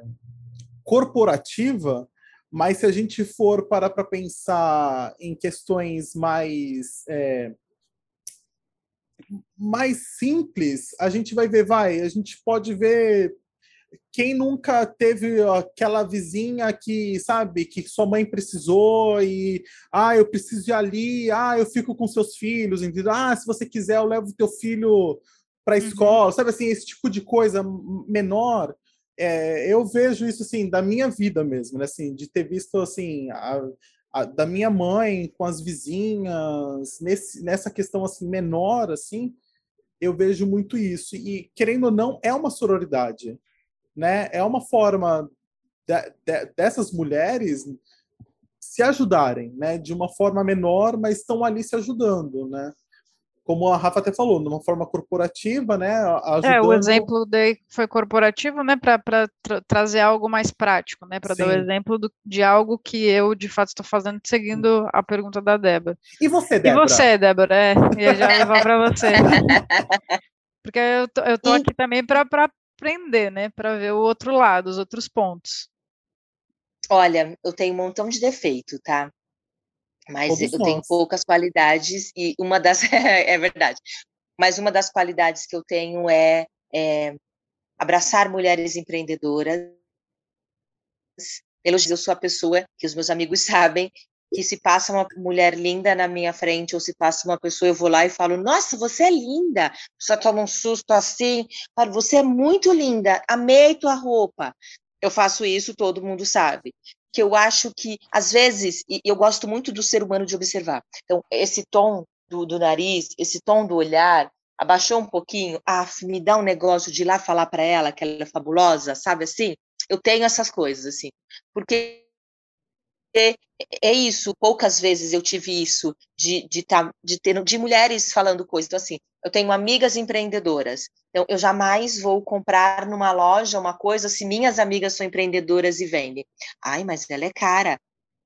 corporativa, mas se a gente for parar para pensar em questões mais é, mais simples, a gente vai ver, vai, a gente pode ver quem nunca teve aquela vizinha que, sabe, que sua mãe precisou e, ah, eu preciso ir ali, ah, eu fico com seus filhos, entendeu? Ah, se você quiser, eu levo teu filho para a uhum. escola, uhum. sabe assim, esse tipo de coisa menor é, eu vejo isso assim da minha vida mesmo, né? Assim, de ter visto assim a, a, da minha mãe com as vizinhas nesse, nessa questão assim menor assim, eu vejo muito isso e querendo ou não é uma sororidade, né? É uma forma de, de, dessas mulheres se ajudarem, né? De uma forma menor, mas estão ali se ajudando, né? Como a Rafa até falou, numa forma corporativa, né? Ajudando... É, o exemplo daí foi corporativo, né? Para tra trazer algo mais prático, né? Para dar o exemplo do, de algo que eu, de fato, estou fazendo, seguindo a pergunta da Débora. E você, Débora? E você, Débora? É, ia já levar para você. Porque eu tô, eu tô e... aqui também para aprender, né? Para ver o outro lado, os outros pontos. Olha, eu tenho um montão de defeito, tá? Mas Todos eu nós. tenho poucas qualidades e uma das é verdade. Mas uma das qualidades que eu tenho é, é abraçar mulheres empreendedoras. Eu sou a pessoa que os meus amigos sabem que se passa uma mulher linda na minha frente ou se passa uma pessoa, eu vou lá e falo: Nossa, você é linda. Só toma um susto assim. Falo, você é muito linda. Amei tua roupa. Eu faço isso, todo mundo sabe que eu acho que, às vezes, e eu gosto muito do ser humano de observar. Então, esse tom do, do nariz, esse tom do olhar, abaixou um pouquinho, ah, me dá um negócio de ir lá falar para ela que ela é fabulosa, sabe assim? Eu tenho essas coisas, assim, porque é isso, poucas vezes eu tive isso, de, de, tá, de ter de mulheres falando coisas. Então, assim, eu tenho amigas empreendedoras. Então, eu jamais vou comprar numa loja uma coisa se minhas amigas são empreendedoras e vendem. Ai, mas ela é cara.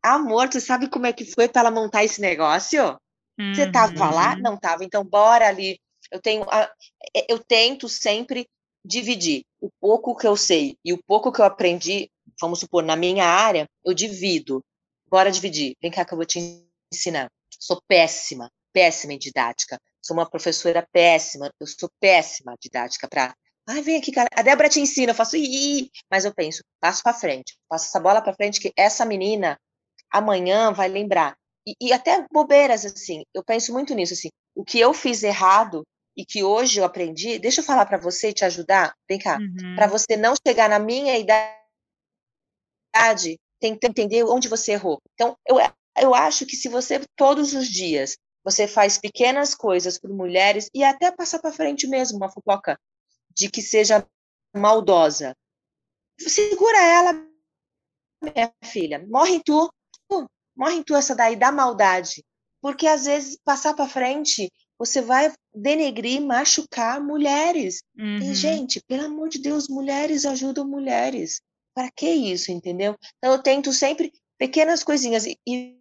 Amor, tu sabe como é que foi para ela montar esse negócio? Uhum. Você tava lá? Não tava. Então, bora ali. Eu tenho, eu tento sempre dividir o pouco que eu sei e o pouco que eu aprendi, vamos supor, na minha área, eu divido. Bora dividir. Vem cá que eu vou te ensinar. Sou péssima, péssima em didática. Sou uma professora péssima. Eu sou péssima didática para Ai, vem aqui, cara. A Débora te ensina, eu faço ii, mas eu penso, passo para frente, passo essa bola para frente que essa menina amanhã vai lembrar. E, e, até bobeiras assim. Eu penso muito nisso assim. O que eu fiz errado e que hoje eu aprendi, deixa eu falar para você e te ajudar. Vem cá, uhum. para você não chegar na minha idade, que entender onde você errou. Então, eu, eu acho que se você todos os dias você faz pequenas coisas por mulheres e até passar para frente mesmo uma fofoca de que seja maldosa. Segura ela, minha filha. Morre em tu. Morre em tu essa daí da maldade. Porque às vezes passar para frente você vai denegrir, machucar mulheres. Uhum. E, gente, pelo amor de Deus, mulheres ajudam mulheres. Para que isso, entendeu? Então eu tento sempre pequenas coisinhas. E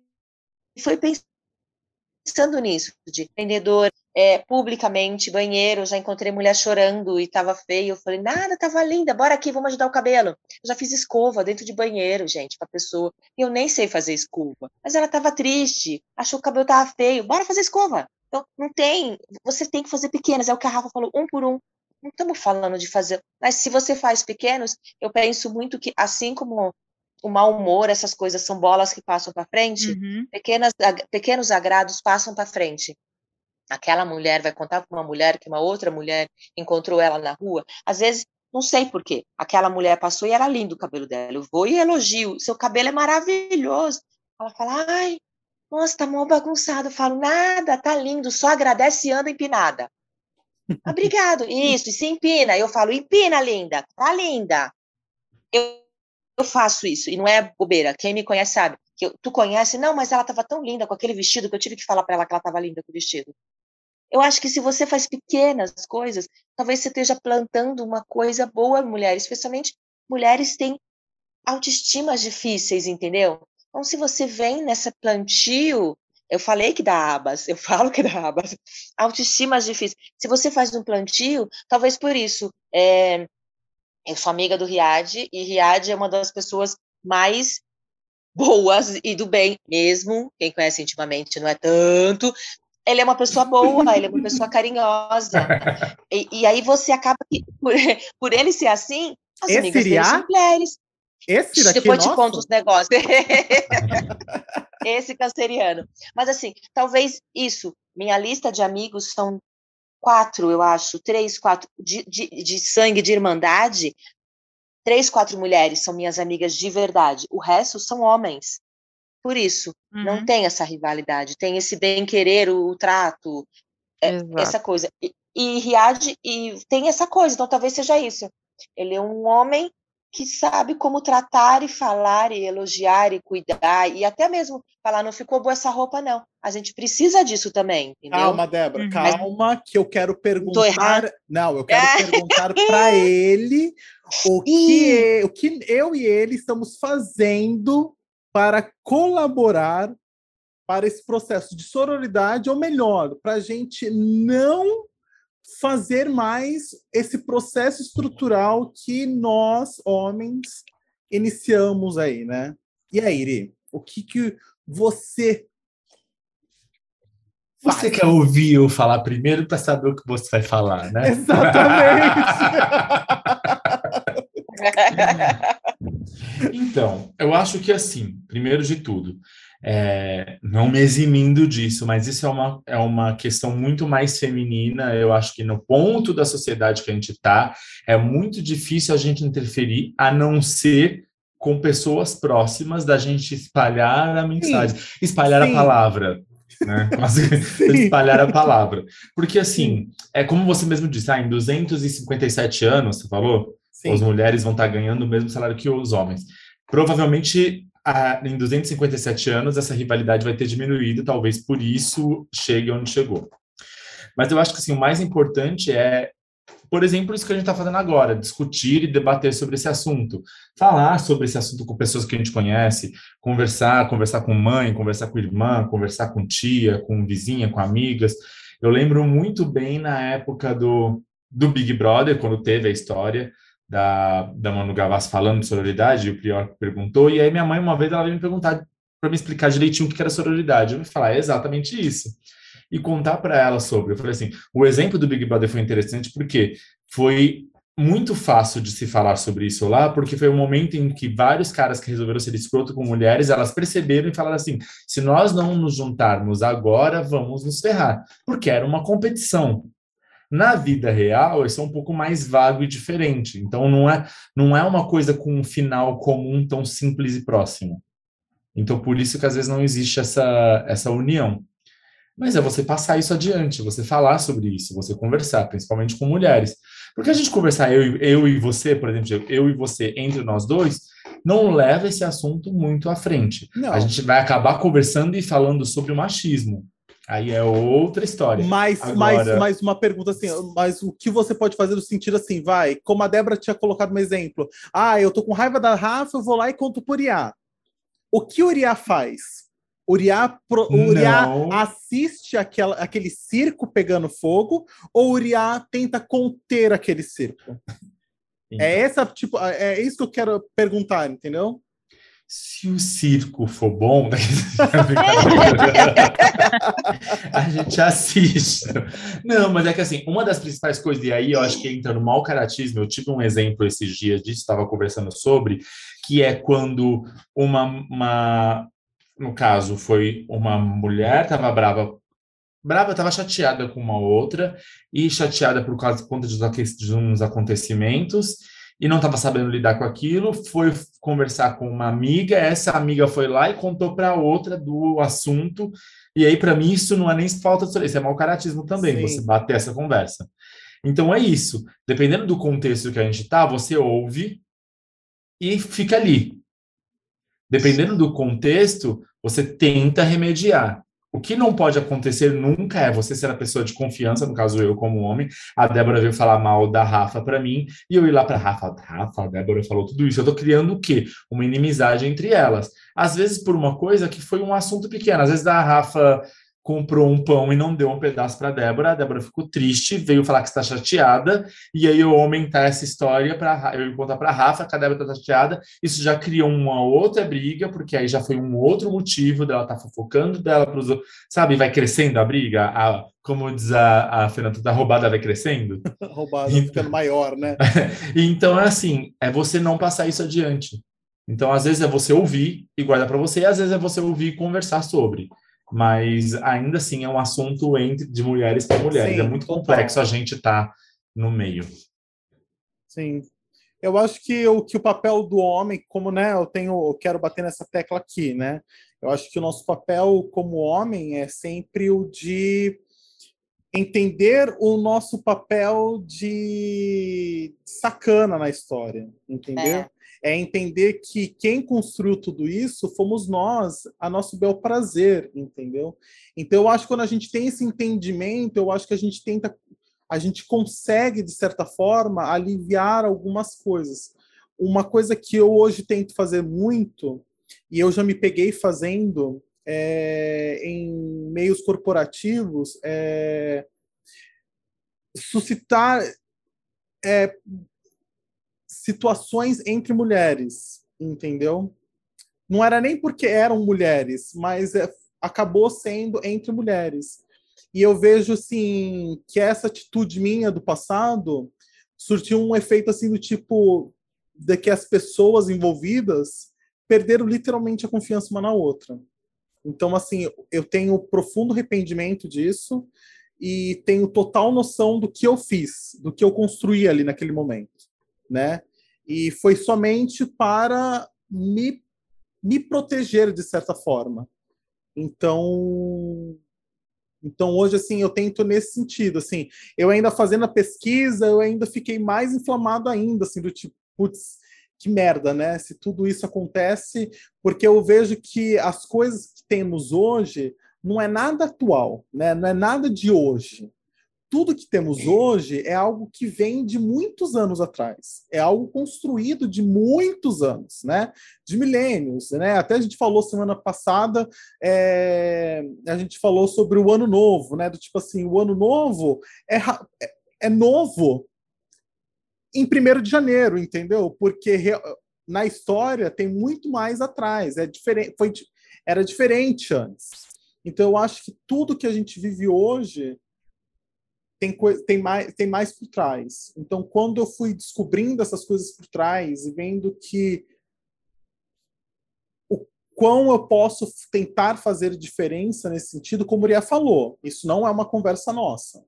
foi pensando nisso, de vendedor, é, publicamente, banheiro, já encontrei mulher chorando e tava feio, eu falei, nada, tava linda, bora aqui, vamos ajudar o cabelo. Eu já fiz escova dentro de banheiro, gente, pra pessoa, e eu nem sei fazer escova, mas ela tava triste, achou que o cabelo tava feio, bora fazer escova. Então, não tem, você tem que fazer pequenas, é o que a Rafa falou, um por um. Não estamos falando de fazer, mas se você faz pequenos, eu penso muito que, assim como o mau humor, essas coisas são bolas que passam para frente, uhum. pequenas, pequenos agrados passam para frente. Aquela mulher vai contar para uma mulher que uma outra mulher encontrou ela na rua. Às vezes, não sei por quê. Aquela mulher passou e era lindo o cabelo dela. Eu vou e elogio. Seu cabelo é maravilhoso. Ela fala, ai, nossa, tá mal bagunçado. Eu falo, nada, tá lindo. Só agradece e anda empinada. Obrigado. Isso, e se empina. Eu falo, empina, linda. Tá linda. Eu eu faço isso, e não é bobeira, quem me conhece sabe. Que eu, tu conhece, não, mas ela estava tão linda com aquele vestido que eu tive que falar para ela que ela estava linda com o vestido. Eu acho que se você faz pequenas coisas, talvez você esteja plantando uma coisa boa, mulheres, especialmente mulheres têm autoestimas difíceis, entendeu? Então, se você vem nessa plantio, eu falei que dá abas, eu falo que dá abas, autoestimas difíceis. Se você faz um plantio, talvez por isso, é, eu sou amiga do Riad, e Riad é uma das pessoas mais boas e do bem mesmo. Quem conhece intimamente não é tanto. Ele é uma pessoa boa, ele é uma pessoa carinhosa. E, e aí você acaba que, por, por, ele ser assim, as Esse amigas dele são mulheres. Esse daqui Depois te conto os negócios. Esse canceriano. Mas assim, talvez isso. Minha lista de amigos são quatro, eu acho, três, quatro, de, de, de sangue, de irmandade, três, quatro mulheres são minhas amigas de verdade. O resto são homens. Por isso, uhum. não tem essa rivalidade, tem esse bem-querer, o, o, trato, é, essa coisa. E, e Riad e tem essa coisa, então talvez seja isso. Ele é um homem que sabe como tratar e falar e elogiar e cuidar e até mesmo falar não ficou boa essa roupa não. A gente precisa disso também, entendeu? Calma, Débora, uhum. calma que eu quero perguntar. Não, eu quero é. perguntar para ele o que, o que eu e ele estamos fazendo para colaborar para esse processo de sororidade, ou melhor, para a gente não fazer mais esse processo estrutural que nós, homens, iniciamos aí, né? E aí, Iri, o que, que você. Você quer ouvir eu falar primeiro para saber o que você vai falar, né? Exatamente! então, eu acho que assim, primeiro de tudo, é, não me eximindo disso, mas isso é uma, é uma questão muito mais feminina. Eu acho que no ponto da sociedade que a gente está, é muito difícil a gente interferir, a não ser com pessoas próximas da gente espalhar a mensagem, Sim. espalhar Sim. a palavra. Né? espalhar a palavra. Porque, assim, é como você mesmo disse, ah, em 257 anos, você falou, Sim. as mulheres vão estar ganhando o mesmo salário que os homens. Provavelmente a, em 257 anos essa rivalidade vai ter diminuído, talvez por isso chegue onde chegou. Mas eu acho que assim, o mais importante é, por exemplo, isso que a gente está fazendo agora, discutir e debater sobre esse assunto, falar sobre esse assunto com pessoas que a gente conhece, conversar, conversar com mãe, conversar com irmã, conversar com tia, com vizinha, com amigas. Eu lembro muito bem na época do, do Big Brother, quando teve a história da, da Manu Gavassi falando de sororidade, e o Prior perguntou, e aí minha mãe uma vez ela veio me perguntar para me explicar direitinho o que era sororidade. Eu vou falar, é exatamente isso. E contar para ela sobre. Eu falei assim, o exemplo do Big Brother foi interessante porque foi muito fácil de se falar sobre isso lá, porque foi um momento em que vários caras que resolveram ser escroto com mulheres, elas perceberam e falaram assim: se nós não nos juntarmos agora, vamos nos ferrar, porque era uma competição. Na vida real, isso é um pouco mais vago e diferente. Então, não é, não é uma coisa com um final comum tão simples e próximo. Então, por isso que às vezes não existe essa, essa união. Mas é você passar isso adiante, você falar sobre isso, você conversar, principalmente com mulheres. Porque a gente conversar, eu, eu e você, por exemplo, eu e você, entre nós dois, não leva esse assunto muito à frente. Não. A gente vai acabar conversando e falando sobre o machismo. Aí é outra história. Mas, Agora... mais, mais uma pergunta assim, mas o que você pode fazer no sentido assim, vai, como a Débora tinha colocado um exemplo. Ah, eu tô com raiva da Rafa, eu vou lá e conto pro Uriá. O que o Uriá faz? O Uriá, pro, Uriá assiste aquela, aquele circo pegando fogo ou o Uriá tenta conter aquele circo? É essa tipo, é isso que eu quero perguntar, entendeu? Se o circo for bom, né? a gente assiste. Não, mas é que assim, uma das principais coisas, e aí eu acho que entra no mau caratismo, eu tive um exemplo esses dias disso, estava conversando sobre, que é quando uma, uma no caso, foi uma mulher, estava brava, brava, estava chateada com uma outra, e chateada por causa conta de uns acontecimentos, e não estava sabendo lidar com aquilo, foi conversar com uma amiga, essa amiga foi lá e contou para outra do assunto, e aí para mim isso não é nem falta de isso é mau caratismo também, Sim. você bater essa conversa. Então é isso, dependendo do contexto que a gente tá, você ouve e fica ali. Dependendo do contexto, você tenta remediar. O que não pode acontecer nunca é você ser a pessoa de confiança, no caso eu como homem. A Débora veio falar mal da Rafa para mim e eu ir lá para Rafa, Rafa, a Débora falou tudo isso. Eu tô criando o quê? Uma inimizade entre elas. Às vezes por uma coisa que foi um assunto pequeno. Às vezes a Rafa comprou um pão e não deu um pedaço para Débora. A Débora ficou triste, veio falar que está chateada, e aí eu aumentar essa história para eu contar para Rafa que a Débora está chateada. Isso já criou uma outra briga, porque aí já foi um outro motivo dela estar tá fofocando dela para os sabe, vai crescendo a briga, a, como diz a, a Fernanda, a roubada vai crescendo. roubada então, ficando maior, né? então é assim, é você não passar isso adiante. Então, às vezes é você ouvir e guardar para você, e às vezes é você ouvir e conversar sobre mas ainda assim é um assunto entre de mulheres para mulheres. Sim, é muito complexo total. a gente estar tá no meio. Sim. Eu acho que o, que o papel do homem, como né, eu tenho, eu quero bater nessa tecla aqui, né? Eu acho que o nosso papel como homem é sempre o de entender o nosso papel de sacana na história, entendeu? É é entender que quem construiu tudo isso fomos nós, a nosso bel prazer, entendeu? Então eu acho que quando a gente tem esse entendimento, eu acho que a gente tenta, a gente consegue de certa forma aliviar algumas coisas. Uma coisa que eu hoje tento fazer muito e eu já me peguei fazendo é, em meios corporativos é suscitar é, situações entre mulheres, entendeu? Não era nem porque eram mulheres, mas é, acabou sendo entre mulheres. E eu vejo assim que essa atitude minha do passado surtiu um efeito assim do tipo de que as pessoas envolvidas perderam literalmente a confiança uma na outra. Então assim, eu tenho profundo arrependimento disso e tenho total noção do que eu fiz, do que eu construí ali naquele momento, né? E foi somente para me, me proteger de certa forma. Então, então hoje assim eu tento nesse sentido, assim, eu ainda fazendo a pesquisa, eu ainda fiquei mais inflamado ainda, assim, do tipo, putz, que merda, né? Se tudo isso acontece, porque eu vejo que as coisas que temos hoje não é nada atual, né? Não é nada de hoje. Tudo que temos hoje é algo que vem de muitos anos atrás. É algo construído de muitos anos, né? De milênios, né? Até a gente falou semana passada, é... a gente falou sobre o ano novo, né? Do tipo assim, o ano novo é, é, é novo em 1 de janeiro, entendeu? Porque na história tem muito mais atrás, é diferente, foi, era diferente antes. Então eu acho que tudo que a gente vive hoje tem, tem, mais, tem mais por trás. Então, quando eu fui descobrindo essas coisas por trás e vendo que o quão eu posso tentar fazer diferença nesse sentido, como o Ria falou, isso não é uma conversa nossa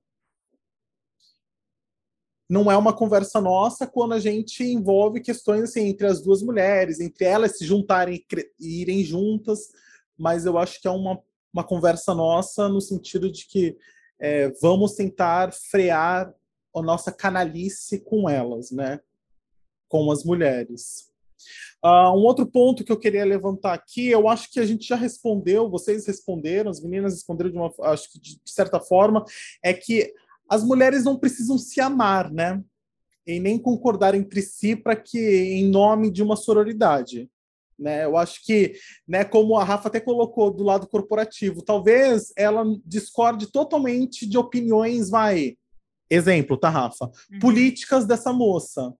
não é uma conversa nossa quando a gente envolve questões assim entre as duas mulheres, entre elas se juntarem e irem juntas, mas eu acho que é uma, uma conversa nossa no sentido de que é, vamos tentar frear a nossa canalice com elas, né? Com as mulheres. Uh, um outro ponto que eu queria levantar aqui, eu acho que a gente já respondeu, vocês responderam, as meninas responderam de uma, acho que de, de certa forma, é que as mulheres não precisam se amar, né? E nem concordar entre si para que em nome de uma sororidade. Né? Eu acho que, né, como a Rafa até colocou do lado corporativo, talvez ela discorde totalmente de opiniões, vai, exemplo, tá, Rafa? Uhum. Políticas dessa moça.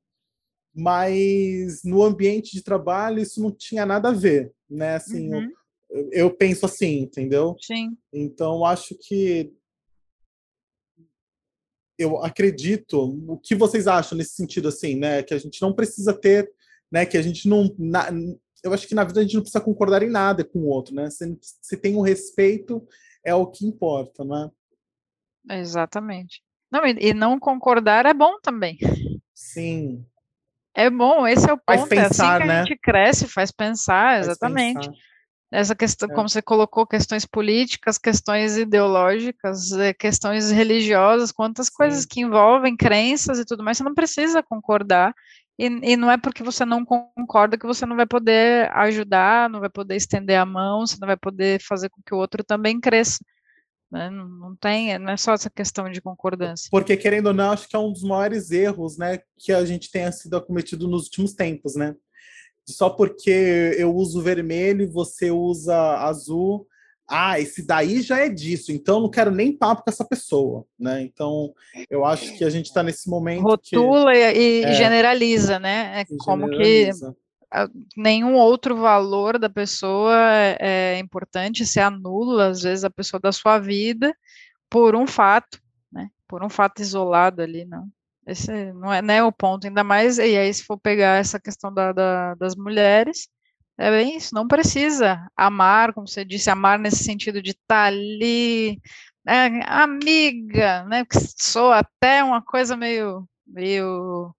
Mas no ambiente de trabalho isso não tinha nada a ver, né? Assim, uhum. eu, eu, penso assim, entendeu? Sim. Então acho que eu acredito. O que vocês acham nesse sentido, assim, né? Que a gente não precisa ter, né? Que a gente não. Na, eu acho que na vida a gente não precisa concordar em nada com o outro, né? Se, se tem o um respeito, é o que importa, né? Exatamente. Não, e, e não concordar é bom também. Sim. É bom, esse é o ponto. Pensar, é assim que né? a gente cresce, faz pensar, exatamente. Faz pensar. Essa questão, é. como você colocou, questões políticas, questões ideológicas, eh, questões religiosas, quantas Sim. coisas que envolvem crenças e tudo mais, você não precisa concordar. E, e, não é porque você não concorda que você não vai poder ajudar, não vai poder estender a mão, você não vai poder fazer com que o outro também cresça. Né? Não, não, tem, não é só essa questão de concordância. Porque, querendo ou não, acho que é um dos maiores erros né, que a gente tenha sido acometido nos últimos tempos, né? só porque eu uso vermelho você usa azul. Ah, esse daí já é disso, então não quero nem papo com essa pessoa, né? Então, eu acho que a gente está nesse momento. Rotula que, e é, generaliza, né? É como generaliza. que nenhum outro valor da pessoa é, é importante, se anula, às vezes, a pessoa da sua vida por um fato, né? Por um fato isolado ali, não. Esse não é, né, o ponto, ainda mais, e aí se for pegar essa questão da, da, das mulheres, é bem isso, não precisa amar, como você disse, amar nesse sentido de estar tá ali, é, amiga, né, que sou até uma coisa meio, meio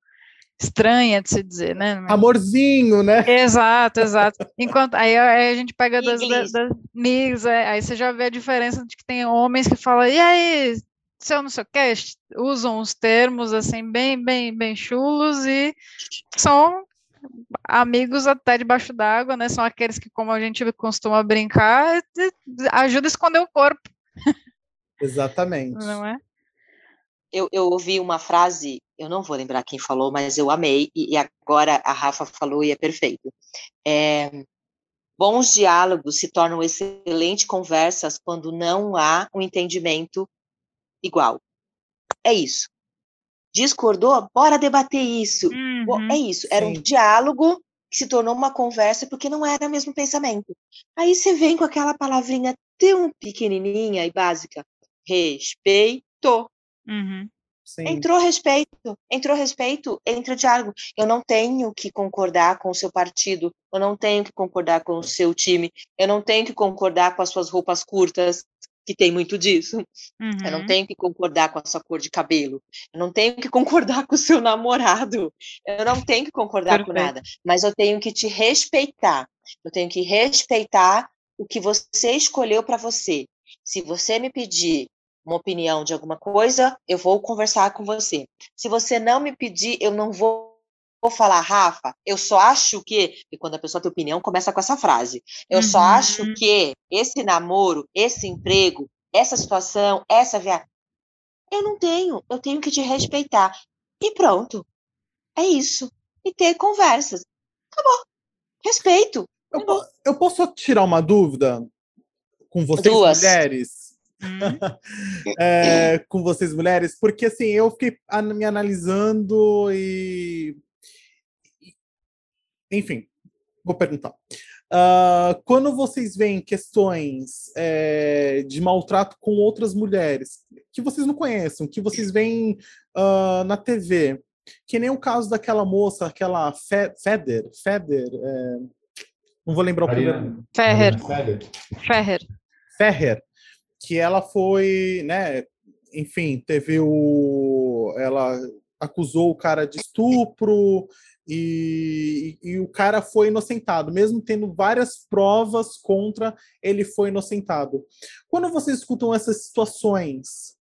estranha de se dizer, né? Amorzinho, né? Exato, exato. Enquanto aí, aí a gente pega das, das, das amigas, é, aí você já vê a diferença de que tem homens que falam, e aí, seu não sei o que, usam os termos assim bem, bem, bem chulos e são amigos até debaixo d'água, né? São aqueles que, como a gente costuma brincar, ajuda a esconder o corpo. Exatamente. Não é? Eu, eu ouvi uma frase, eu não vou lembrar quem falou, mas eu amei, e, e agora a Rafa falou e é perfeito. É, bons diálogos se tornam excelentes conversas quando não há um entendimento igual. É isso. Discordou? Bora debater isso. Uhum, é isso. Era sim. um diálogo que se tornou uma conversa porque não era o mesmo pensamento. Aí você vem com aquela palavrinha tão pequenininha e básica. Respeito. Uhum. Entrou respeito, entrou respeito, entra diálogo. Eu não tenho que concordar com o seu partido, eu não tenho que concordar com o seu time, eu não tenho que concordar com as suas roupas curtas, que tem muito disso. Uhum. Eu não uhum. tenho que concordar com a sua cor de cabelo. Eu não tenho que concordar com o seu namorado. Eu não tenho que concordar Perfeito. com nada. Mas eu tenho que te respeitar. Eu tenho que respeitar o que você escolheu para você. Se você me pedir uma opinião de alguma coisa, eu vou conversar com você. Se você não me pedir, eu não vou falar, Rafa, eu só acho que, e quando a pessoa tem opinião, começa com essa frase. Eu uhum. só acho que esse namoro, esse emprego, essa situação, essa viagem, eu não tenho, eu tenho que te respeitar. E pronto. É isso. E ter conversas. Acabou. Respeito. Eu, eu posso tirar uma dúvida com vocês, Duas. mulheres? Hum. é, com vocês, mulheres, porque assim, eu fiquei me analisando e. Enfim, vou perguntar. Uh, quando vocês veem questões é, de maltrato com outras mulheres que vocês não conhecem, que vocês veem uh, na TV, que nem o caso daquela moça, aquela Fe Feder, Feder, é, não vou lembrar o primeiro. Ferrer. Ferrer. Ferrer. Que ela foi, né? Enfim, teve o. Ela acusou o cara de estupro e, e, o cara foi inocentado, mesmo tendo várias provas contra, ele foi inocentado. Quando vocês escutam essas situações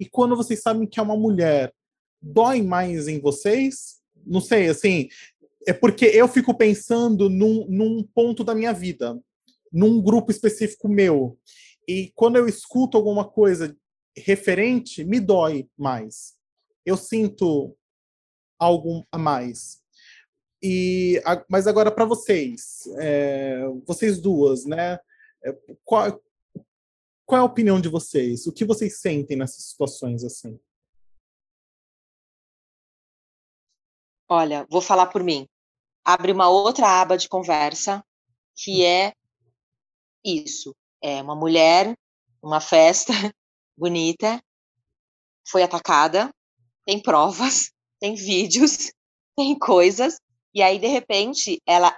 e quando vocês sabem que é uma mulher, dói mais em vocês? Não sei, assim, é porque eu fico pensando num, num ponto da minha vida, num grupo específico meu. E quando eu escuto alguma coisa referente, me dói mais. Eu sinto algo a mais. E, mas agora para vocês, é, vocês duas, né? É, qual, qual é a opinião de vocês? O que vocês sentem nessas situações assim? Olha, vou falar por mim. Abre uma outra aba de conversa que é isso. É uma mulher, uma festa bonita, foi atacada, tem provas, tem vídeos, tem coisas, e aí de repente ela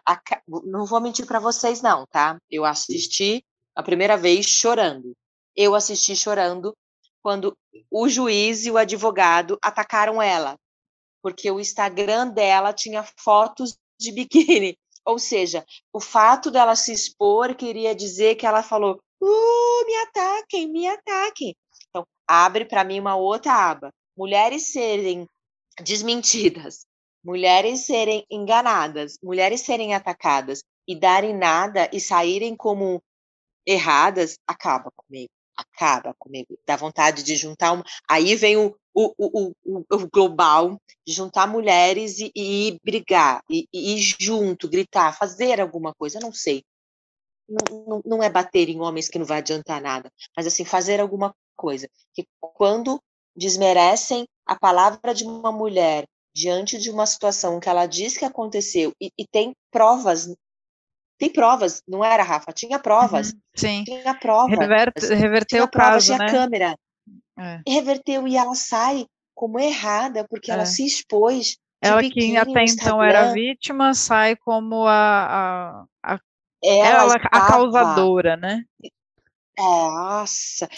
não vou mentir para vocês não, tá? Eu assisti a primeira vez chorando. Eu assisti chorando quando o juiz e o advogado atacaram ela porque o Instagram dela tinha fotos de biquíni. Ou seja, o fato dela se expor queria dizer que ela falou: uh, me ataquem, me ataquem. Então, abre para mim uma outra aba. Mulheres serem desmentidas, mulheres serem enganadas, mulheres serem atacadas e darem nada e saírem como erradas, acaba comigo acaba comigo. Dá vontade de juntar uma. Aí vem o, o, o, o, o global, de juntar mulheres e, e brigar, e, e, ir junto, gritar, fazer alguma coisa, não sei. Não, não, não é bater em homens que não vai adiantar nada, mas assim, fazer alguma coisa. Que quando desmerecem a palavra de uma mulher diante de uma situação que ela diz que aconteceu e, e tem provas tem provas, não era, Rafa? Tinha provas. Uhum, sim. Tinha provas. Reverte, reverteu o caso, tinha né? câmera. É. Reverteu e ela sai como errada, porque é. ela se expôs. Ela que até então era vítima, sai como a, a, a ela, ela a causadora, né? Nossa,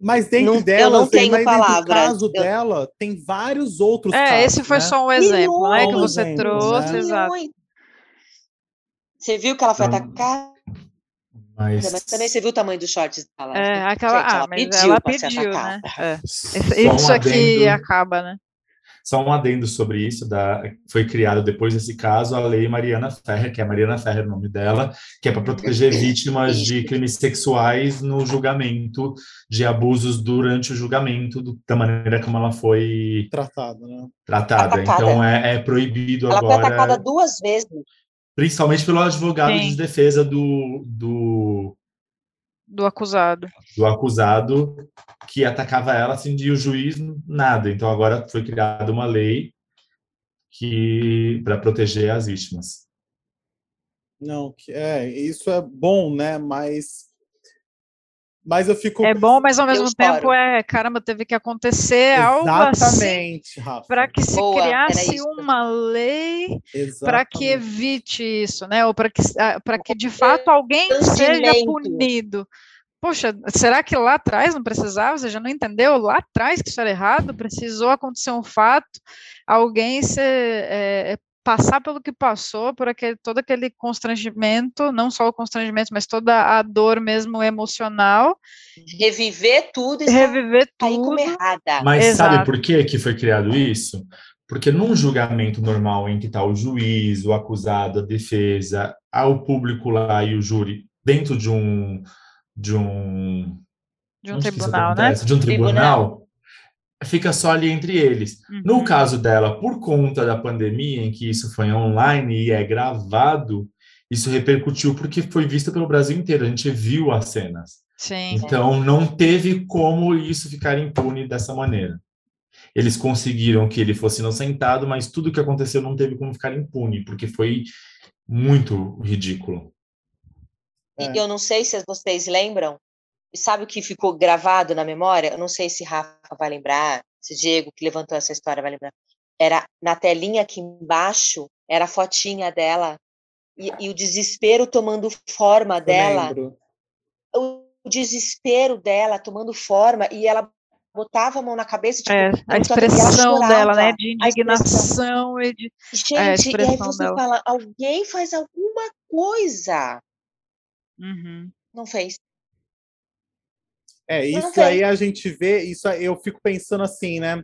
mas dentro não, dela, eu não tenho tem, palavras. No caso eu... dela, tem vários outros é, casos. esse foi né? só um exemplo, né, que você exemplos, trouxe, né? exato. Você viu que ela foi então, atacada? Mas... mas... também você viu o tamanho dos shorts dela. É, aquela, Gente, ela ah, pediu, ela pediu né? É. Isso um aqui adendo, acaba, né? Só um adendo sobre isso, da, foi criado depois desse caso a Lei Mariana Ferrer, que é Mariana Ferrer o nome dela, que é para proteger vítimas de crimes sexuais no julgamento, de abusos durante o julgamento, do, da maneira como ela foi tratada. Né? Tratada. Atacada. Então é, é proibido ela agora. Ela foi atacada duas vezes principalmente pelo advogado Sim. de defesa do, do do acusado. Do acusado que atacava ela assim de o juiz nada. Então agora foi criada uma lei que para proteger as vítimas. Não, é, isso é bom, né? Mas mas eu fico. É bom, mas ao mesmo tempo é, caramba, teve que acontecer Exatamente, algo assim para que se Boa, criasse uma lei para que evite isso, né? Ou para que, ah, para que de fato alguém seja punido. Poxa, será que lá atrás não precisava? Você já não entendeu lá atrás que isso era errado? Precisou acontecer um fato, alguém ser é, passar pelo que passou, por aquele, todo aquele constrangimento, não só o constrangimento, mas toda a dor mesmo emocional. Reviver tudo e reviver tudo. como errada. Mas Exato. sabe por que, que foi criado isso? Porque num julgamento normal em que está o juiz, o acusado, a defesa, o público lá e o júri dentro de um de um de um tribunal, né? De um tribunal, tribunal, fica só ali entre eles. Uhum. No caso dela, por conta da pandemia, em que isso foi online e é gravado, isso repercutiu porque foi visto pelo Brasil inteiro. A gente viu as cenas. Sim. Então, não teve como isso ficar impune dessa maneira. Eles conseguiram que ele fosse inocentado, mas tudo que aconteceu não teve como ficar impune, porque foi muito ridículo. É. Eu não sei se vocês lembram, sabe o que ficou gravado na memória? Eu não sei se Rafa vai lembrar, se Diego, que levantou essa história, vai lembrar. Era na telinha aqui embaixo, era a fotinha dela e, e o desespero tomando forma dela. O desespero dela tomando forma e ela botava a mão na cabeça. Tipo, é, a expressão dela, né? De indignação e de. Gente, é, e aí você dela. fala: alguém faz alguma coisa. Uhum. Não fez. É, isso aí a gente vê, isso aí, eu fico pensando assim, né?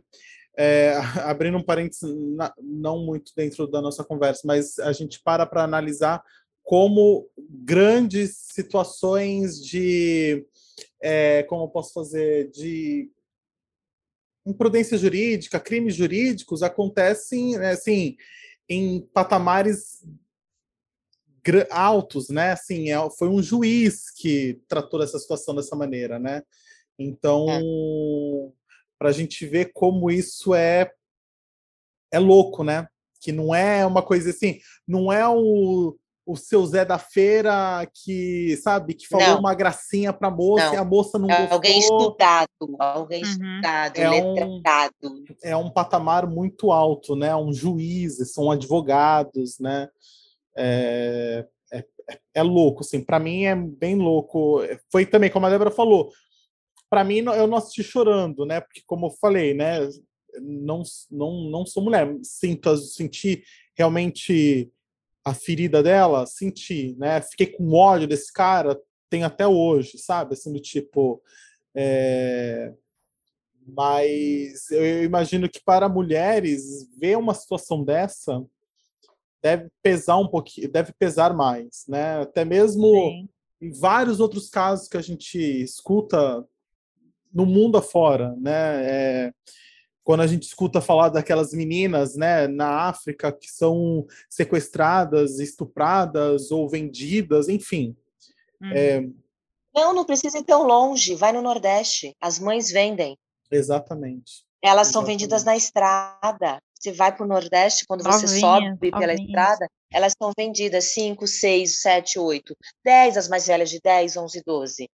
É, abrindo um parênteses, não muito dentro da nossa conversa, mas a gente para para analisar como grandes situações de, é, como eu posso fazer, de imprudência jurídica, crimes jurídicos acontecem, né, assim, em patamares altos, né? Assim, é, foi um juiz que tratou essa situação dessa maneira, né? Então, é. para a gente ver como isso é é louco, né? Que não é uma coisa assim, não é o, o seu Zé da feira que, sabe, que falou não. uma gracinha para a moça não. e a moça não é gostou. Alguém estudado, alguém uhum. estudado, é letrado. Um, é um patamar muito alto, né? Um juiz, são advogados, né? É, é, é louco, assim, para mim é bem louco. Foi também, como a Débora falou, para mim eu não assisti chorando, né? Porque como eu falei, né, não não não sou mulher, sinto senti realmente a ferida dela, senti, né? Fiquei com ódio desse cara, tem até hoje, sabe? Assim do tipo é... mas eu imagino que para mulheres ver uma situação dessa deve pesar um pouquinho, deve pesar mais, né? Até mesmo Sim. em vários outros casos que a gente escuta no mundo afora, né? É, quando a gente escuta falar daquelas meninas, né, na África que são sequestradas, estupradas ou vendidas, enfim. Uhum. É... Não, não precisa ir tão longe. Vai no Nordeste. As mães vendem. Exatamente. Elas Exatamente. são vendidas na estrada. Você vai para o Nordeste, quando você sobe pela estrada, elas são vendidas 5, 6, 7, 8, 10, as mais velhas de 10, 11, 12.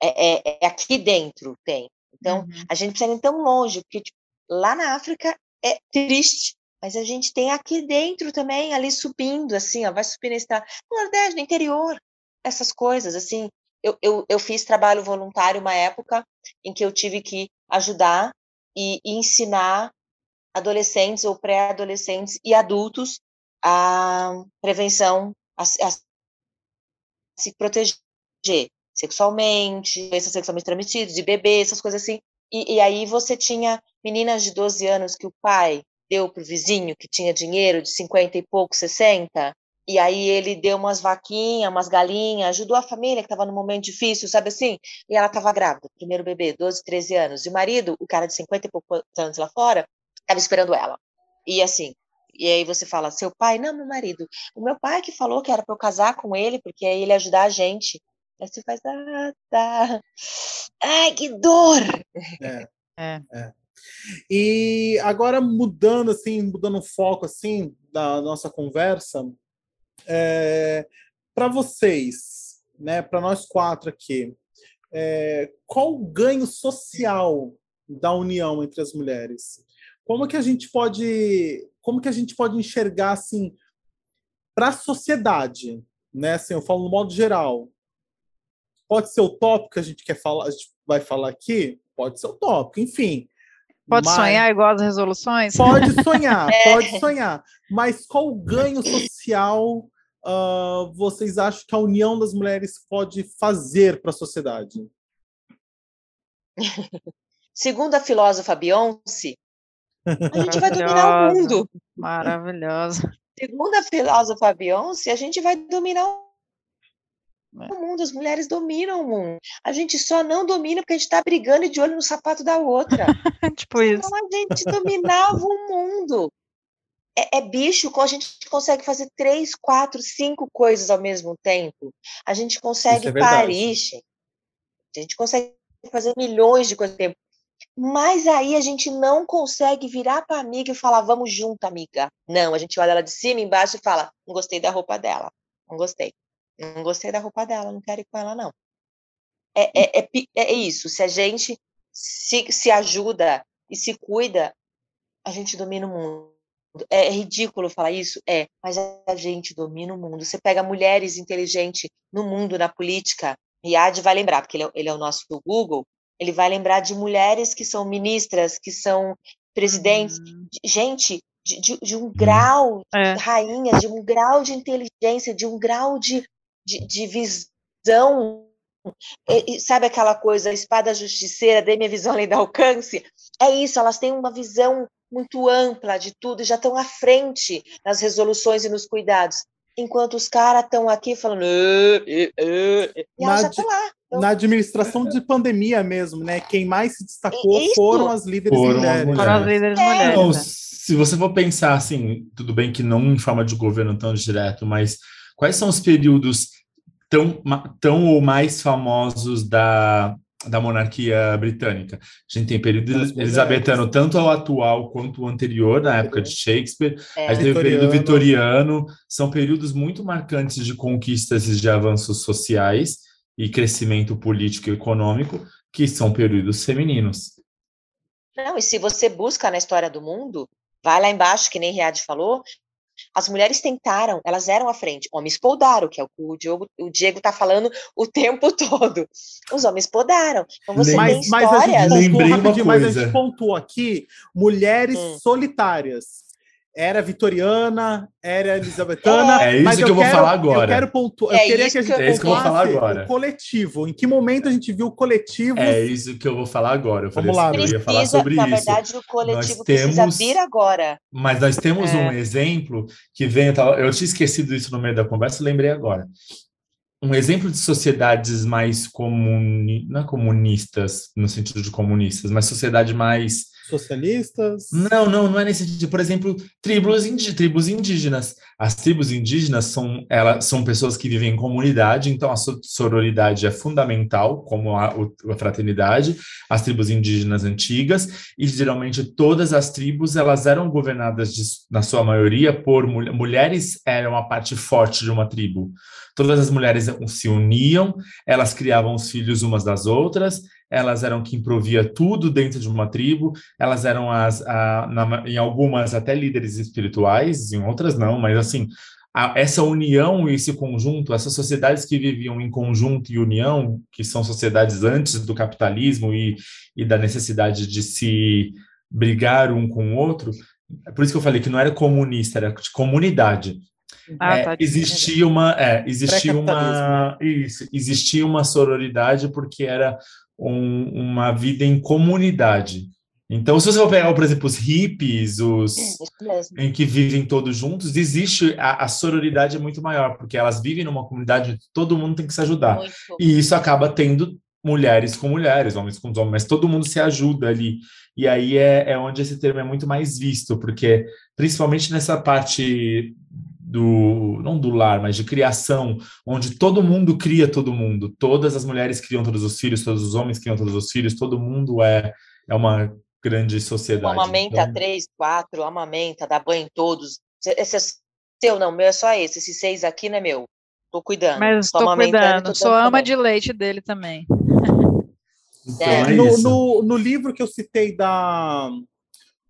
É, é, é aqui dentro tem. Então, uhum. a gente precisa ir tão longe, porque tipo, lá na África é triste, mas a gente tem aqui dentro também, ali subindo, assim, ó, vai subir na estrada. No Nordeste, no interior, essas coisas, assim. Eu, eu, eu fiz trabalho voluntário uma época em que eu tive que ajudar e, e ensinar adolescentes ou pré-adolescentes e adultos a prevenção, a, a se proteger sexualmente, doenças sexualmente transmitidas, de bebê, essas coisas assim. E, e, aí você tinha meninas de 12 anos que o pai deu para o vizinho que tinha dinheiro de 50 e pouco, 60, e aí ele deu umas vaquinhas, umas galinhas, ajudou a família que estava num momento difícil, sabe assim? E ela estava grávida, primeiro bebê, 12, 13 anos. E o marido, o cara de 50 e poucos anos lá fora, estava esperando ela. E assim, e aí você fala, seu pai? Não, meu marido. O meu pai que falou que era para eu casar com ele, porque aí ele ia ajudar a gente. Aí você faz, ah, tá. Ai, que dor! É. é. é. E agora mudando assim, mudando o foco assim da nossa conversa, é, para vocês, né, para nós quatro aqui, é, qual o ganho social da união entre as mulheres? Como que a gente pode, como que a gente pode enxergar assim para a sociedade, né? Assim, eu falo no modo geral. Pode ser o tópico que a gente quer falar, a gente vai falar aqui, pode ser o tópico, enfim. Pode mas... sonhar igual as resoluções? Pode sonhar, é. pode sonhar. Mas qual o ganho social uh, vocês acham que a união das mulheres pode fazer para a sociedade? Segundo a filósofa Beyoncé, A gente vai dominar o mundo. Maravilhosa. Segundo a filósofa Beyoncé, a gente vai dominar o mundo, as mulheres dominam o mundo. A gente só não domina porque a gente está brigando de olho no sapato da outra. tipo isso. Então a gente dominava o mundo. É, é, bicho, a gente consegue fazer três, quatro, cinco coisas ao mesmo tempo. A gente consegue é parir, a gente consegue fazer milhões de coisas ao tempo. Mas aí a gente não consegue virar para amiga e falar, vamos junto, amiga. Não, a gente olha ela de cima, embaixo e fala, não gostei da roupa dela. Não gostei. Não gostei da roupa dela, não quero ir com ela, não. É, é, é, é isso. Se a gente se, se ajuda e se cuida, a gente domina o mundo. É ridículo falar isso? É, mas a gente domina o mundo. Você pega mulheres inteligentes no mundo, na política, Riad vai lembrar, porque ele é, ele é o nosso Google, ele vai lembrar de mulheres que são ministras, que são presidentes, hum. gente de, de, de, um grau, é. rainha, de um grau de inteligência, de um grau de, de, de visão. E, sabe aquela coisa, espada justiceira, dê minha visão além do alcance? É isso, elas têm uma visão muito ampla de tudo e já estão à frente nas resoluções e nos cuidados. Enquanto os caras estão aqui falando. e elas já estão lá na administração de pandemia mesmo, né? Quem mais se destacou Isso. foram as líderes foram mulheres. As Foram as líderes é. mulheres. Então, se você for pensar assim, tudo bem que não em forma de governo tão direto, mas quais são os períodos tão, tão ou mais famosos da, da monarquia britânica. A gente tem período elisabetano, tanto ao atual quanto o anterior, na época de Shakespeare. É. A gente tem o período vitoriano. São períodos muito marcantes de conquistas e de avanços sociais e crescimento político e econômico, que são períodos femininos. Não, e se você busca na história do mundo, vai lá embaixo, que nem Riad falou, as mulheres tentaram, elas eram à frente. Homens podaram, que é o que o Diego, o Diego tá falando o tempo todo. Os homens podaram. Então você mas, tem histórias... Mas a gente pontuou, mas a gente pontuou aqui mulheres hum. solitárias era vitoriana, era elizabetana. É, é isso que eu, eu vou quero, falar agora. Eu quero pontuar. É eu queria que a gente é isso que eu vou falar agora. o coletivo. Em que momento a gente viu o coletivo? É isso que eu vou falar agora. Eu falei Vamos assim, lá, eu ia falar sobre na isso. Na verdade, o coletivo nós precisa temos, vir agora. Mas nós temos é. um exemplo que vem. Eu tinha esquecido isso no meio da conversa, lembrei agora. Um exemplo de sociedades mais comuni, não é comunistas, no sentido de comunistas, mas sociedade mais socialistas? Não, não, não é nesse sentido. Por exemplo, tribos, indí tribos indígenas. As tribos indígenas são, elas, são pessoas que vivem em comunidade, então a sororidade é fundamental, como a, a fraternidade. As tribos indígenas antigas, e geralmente todas as tribos elas eram governadas, de, na sua maioria, por mul mulheres, eram a parte forte de uma tribo. Todas as mulheres se uniam, elas criavam os filhos umas das outras, elas eram quem provia tudo dentro de uma tribo, elas eram as, a, na, em algumas até líderes espirituais, em outras não, mas assim, a, essa união e esse conjunto, essas sociedades que viviam em conjunto e união, que são sociedades antes do capitalismo e, e da necessidade de se brigar um com o outro, é por isso que eu falei que não era comunista, era de comunidade. Ah, é, tá existia uma, é, existia uma, isso, existia uma sororidade porque era um, uma vida em comunidade. Então, se você for pegar, por exemplo, os hippies, os em que vivem todos juntos, existe a, a, sororidade é muito maior, porque elas vivem numa comunidade todo mundo tem que se ajudar. Muito. E isso acaba tendo mulheres com mulheres, homens com homens, mas todo mundo se ajuda ali. E aí é, é onde esse termo é muito mais visto, porque principalmente nessa parte do não do lar, mas de criação, onde todo mundo cria todo mundo, todas as mulheres criam todos os filhos, todos os homens criam todos os filhos, todo mundo é é uma grande sociedade. Amamenta então... três, quatro, amamenta, dá banho em todos. Esse é seu, não, meu é só esse. Esses seis aqui não é meu. Tô cuidando. Mas estou cuidando, tô sou ama de leite dele também. Então, é. é no, no, no livro que eu citei da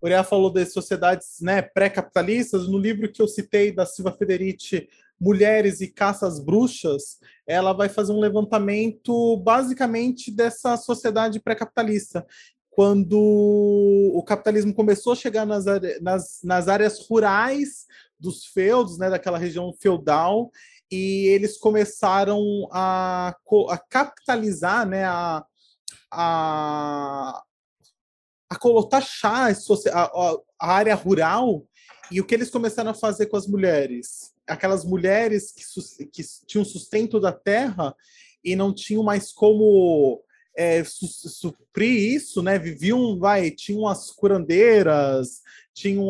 Uriah falou das sociedades né, pré-capitalistas. No livro que eu citei da Silva Federici, Mulheres e Caças Bruxas, ela vai fazer um levantamento basicamente dessa sociedade pré-capitalista. Quando o capitalismo começou a chegar nas, nas, nas áreas rurais dos feudos, né, daquela região feudal, e eles começaram a, a capitalizar né, a, a, a taxar a, a, área rural e o que eles começaram a fazer com as mulheres? Aquelas mulheres que, que tinham sustento da terra e não tinham mais como é, su suprir isso, né? Viviam, vai, tinham as curandeiras, tinham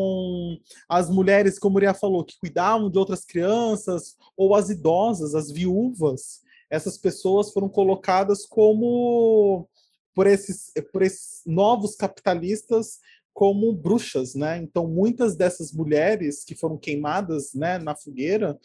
as mulheres, como Maria falou, que cuidavam de outras crianças, ou as idosas, as viúvas. Essas pessoas foram colocadas como por esses, por esses novos capitalistas como bruxas, né? Então muitas dessas mulheres que foram queimadas, né, na fogueira,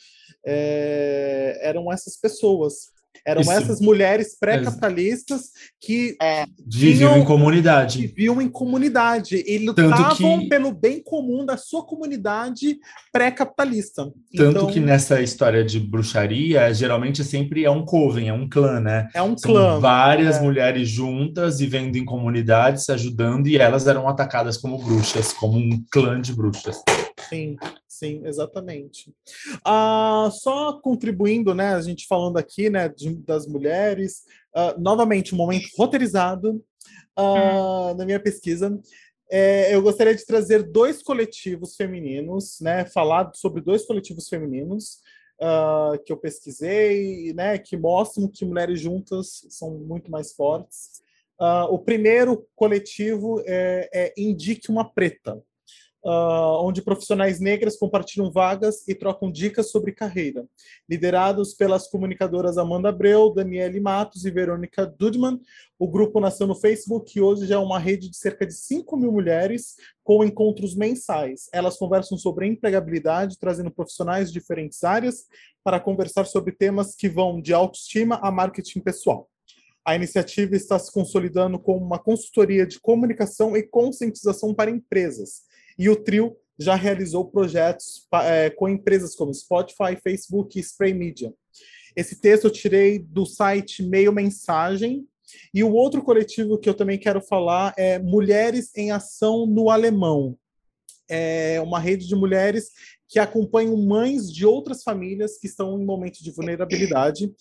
é, eram essas pessoas. Eram Isso. essas mulheres pré-capitalistas que é. viviam em comunidade. Viviam em comunidade e lutavam que... pelo bem comum da sua comunidade pré-capitalista. Tanto então... que nessa história de bruxaria, geralmente sempre é um coven, é um clã, né? É um São clã. várias é. mulheres juntas vivendo em comunidades, se ajudando, e elas eram atacadas como bruxas, como um clã de bruxas. Sim. Sim, exatamente. Ah, só contribuindo, né, a gente falando aqui, né, de, das mulheres, uh, novamente, um momento roteirizado uh, na minha pesquisa. É, eu gostaria de trazer dois coletivos femininos, né, falar sobre dois coletivos femininos uh, que eu pesquisei, né, que mostram que mulheres juntas são muito mais fortes. o primeiro coletivo é, é Indique uma Preta uh, onde profissionais negras compartilham vagas e trocam dicas sobre carreira. Liderados pelas comunicadoras Amanda Abreu, Daniele Matos e Verônica Dudman, o grupo nasceu no Facebook e hoje já é uma rede de cerca de 5 mil mulheres com encontros mensais. Elas conversam sobre empregabilidade, trazendo profissionais de diferentes áreas para conversar sobre temas que vão de autoestima a marketing pessoal. A iniciativa está se consolidando como uma consultoria de comunicação e conscientização para empresas, e o trio já realizou projetos é, com empresas como Spotify, Facebook e Spray Media. Esse texto eu tirei do site Meio Mensagem. E o outro coletivo que eu também quero falar é Mulheres em Ação no Alemão. É uma rede de mulheres que acompanham mães de outras famílias que estão em momentos de vulnerabilidade,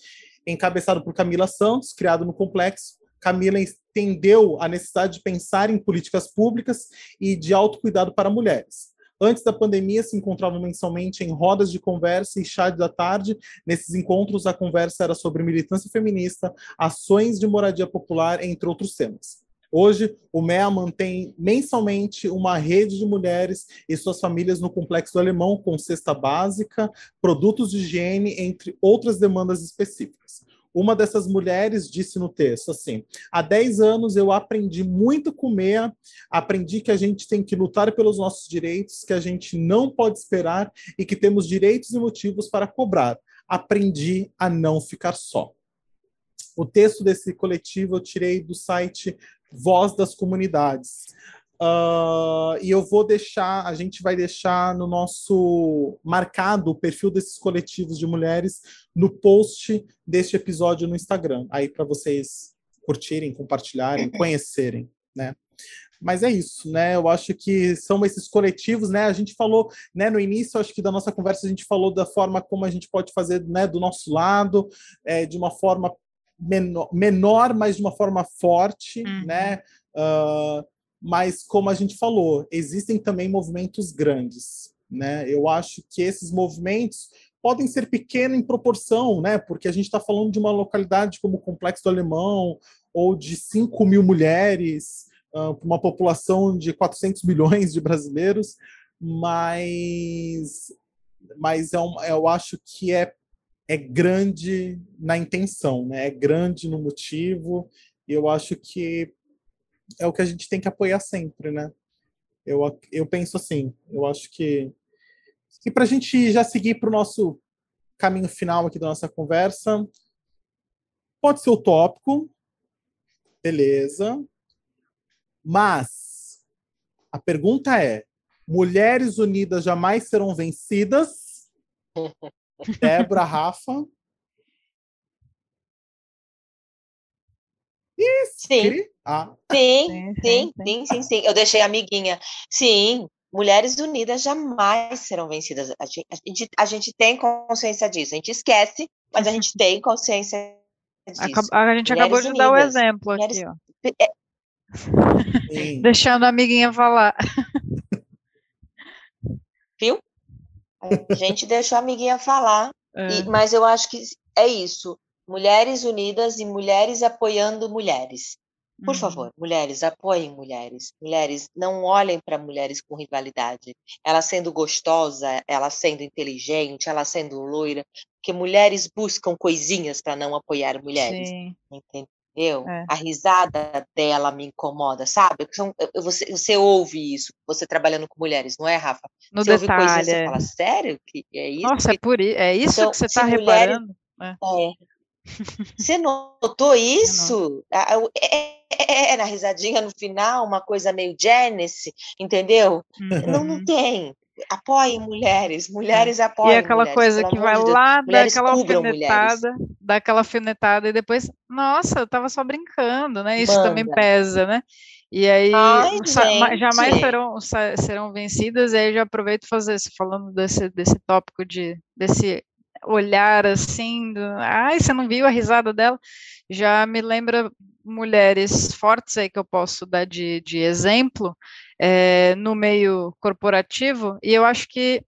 encabeçado por Camila Santos, criado no Complexo, Camila entendeu a necessidade de pensar em políticas públicas e de autocuidado para mulheres. Antes da pandemia, se encontravam mensalmente em rodas de conversa e chá da tarde. Nesses encontros, a conversa era sobre militância feminista, ações de moradia popular, entre outros temas. Hoje, o MEA mantém mensalmente uma rede de mulheres e suas famílias no Complexo do Alemão, com cesta básica, produtos de higiene, entre outras demandas específicas. Uma dessas mulheres disse no texto assim: há 10 anos eu aprendi muito com Meia, aprendi que a gente tem que lutar pelos nossos direitos, que a gente não pode esperar e que temos direitos e motivos para cobrar. Aprendi a não ficar só. O texto desse coletivo eu tirei do site Voz das Comunidades. Uh, e eu vou deixar, a gente vai deixar no nosso marcado o perfil desses coletivos de mulheres no post deste episódio no Instagram, aí para vocês curtirem, compartilharem, conhecerem, né? Mas é isso, né? Eu acho que são esses coletivos, né? A gente falou, né, no início, acho que da nossa conversa a gente falou da forma como a gente pode fazer, né, do nosso lado, é, de uma forma menor, menor, mas de uma forma forte, uhum. né? Uh, mas como a gente falou, existem também movimentos grandes, né? Eu acho que esses movimentos podem ser pequenos em proporção, né? Porque a gente está falando de uma localidade como o Complexo do Alemão ou de 5 mil mulheres, uh, uma população de 400 milhões de brasileiros, mas, mas é um, eu acho que é, é grande na intenção, né? É grande no motivo. E eu acho que é o que a gente tem que apoiar sempre, né? Eu, eu penso assim, eu acho que. E para a gente já seguir para o nosso caminho final aqui da nossa conversa, pode ser utópico, beleza, mas a pergunta é: mulheres unidas jamais serão vencidas? Débora, Rafa? sim. Ah. Sim, sim, sim, sim, sim. Eu deixei amiguinha. Sim, mulheres unidas jamais serão vencidas. A gente, a gente, tem consciência disso. A gente esquece, mas a gente tem consciência disso. A, gente mulheres acabou de unidas. dar o exemplo mulheres, aqui, ó. É. Deixando a amiguinha falar. Viu? A gente deixou a amiguinha falar, é. e, mas eu acho que é isso. Mulheres unidas e mulheres apoiando mulheres. Por uhum. favor, mulheres, apoiem mulheres. Mulheres, não olhem para mulheres com rivalidade. Ela sendo gostosa, ela sendo inteligente, ela sendo loira, porque mulheres buscam coisinhas para não apoiar mulheres. Sim. Entendeu? É. A risada dela me incomoda, sabe? Você, você ouve isso, você trabalhando com mulheres, não é, Rafa? No você detalhe, ouve coisas, você fala, sério? Que é isso? Nossa, é, por, é isso então, que você está reparando? É. é. Você notou isso? É, é, é, na risadinha no final, uma coisa meio Janice, entendeu? Uhum. Não, não tem. Apoiem mulheres, mulheres apoiem. E aquela mulheres, coisa que vai de lá, dá aquela alfinetada, dá aquela alfinetada e depois, nossa, eu tava só brincando, né? Isso também pesa, né? E aí Ai, jamais serão, serão vencidas, e aí eu já aproveito fazer falando desse, desse tópico de desse olhar assim, do, ai, você não viu a risada dela? Já me lembra mulheres fortes aí que eu posso dar de, de exemplo é, no meio corporativo, e eu acho que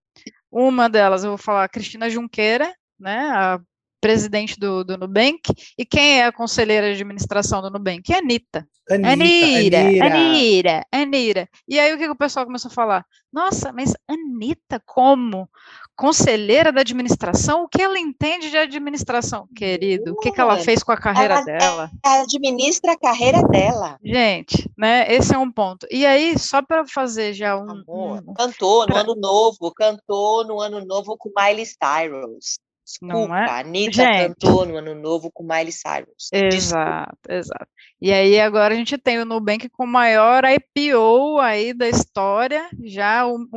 uma delas, eu vou falar, Cristina Junqueira, né, a presidente do, do Nubank, e quem é a conselheira de administração do Nubank? É a Anitta. Anira, Anira, Anira, Anira. E aí o que, que o pessoal começou a falar? Nossa, mas Anitta como? Conselheira da administração? O que ela entende de administração, querido? O que, que ela fez com a carreira ela, dela? Ela administra a carreira dela. Gente, né? Esse é um ponto. E aí, só para fazer já um, Amor, um... Cantou no pra... ano novo, cantou no ano novo com Miley Cyrus. Desculpa, não é? a Anitta gente, cantou no Ano Novo com Miley Cyrus. Exato, Desculpa. exato. E aí agora a gente tem o Nubank com o maior IPO aí da história, já um,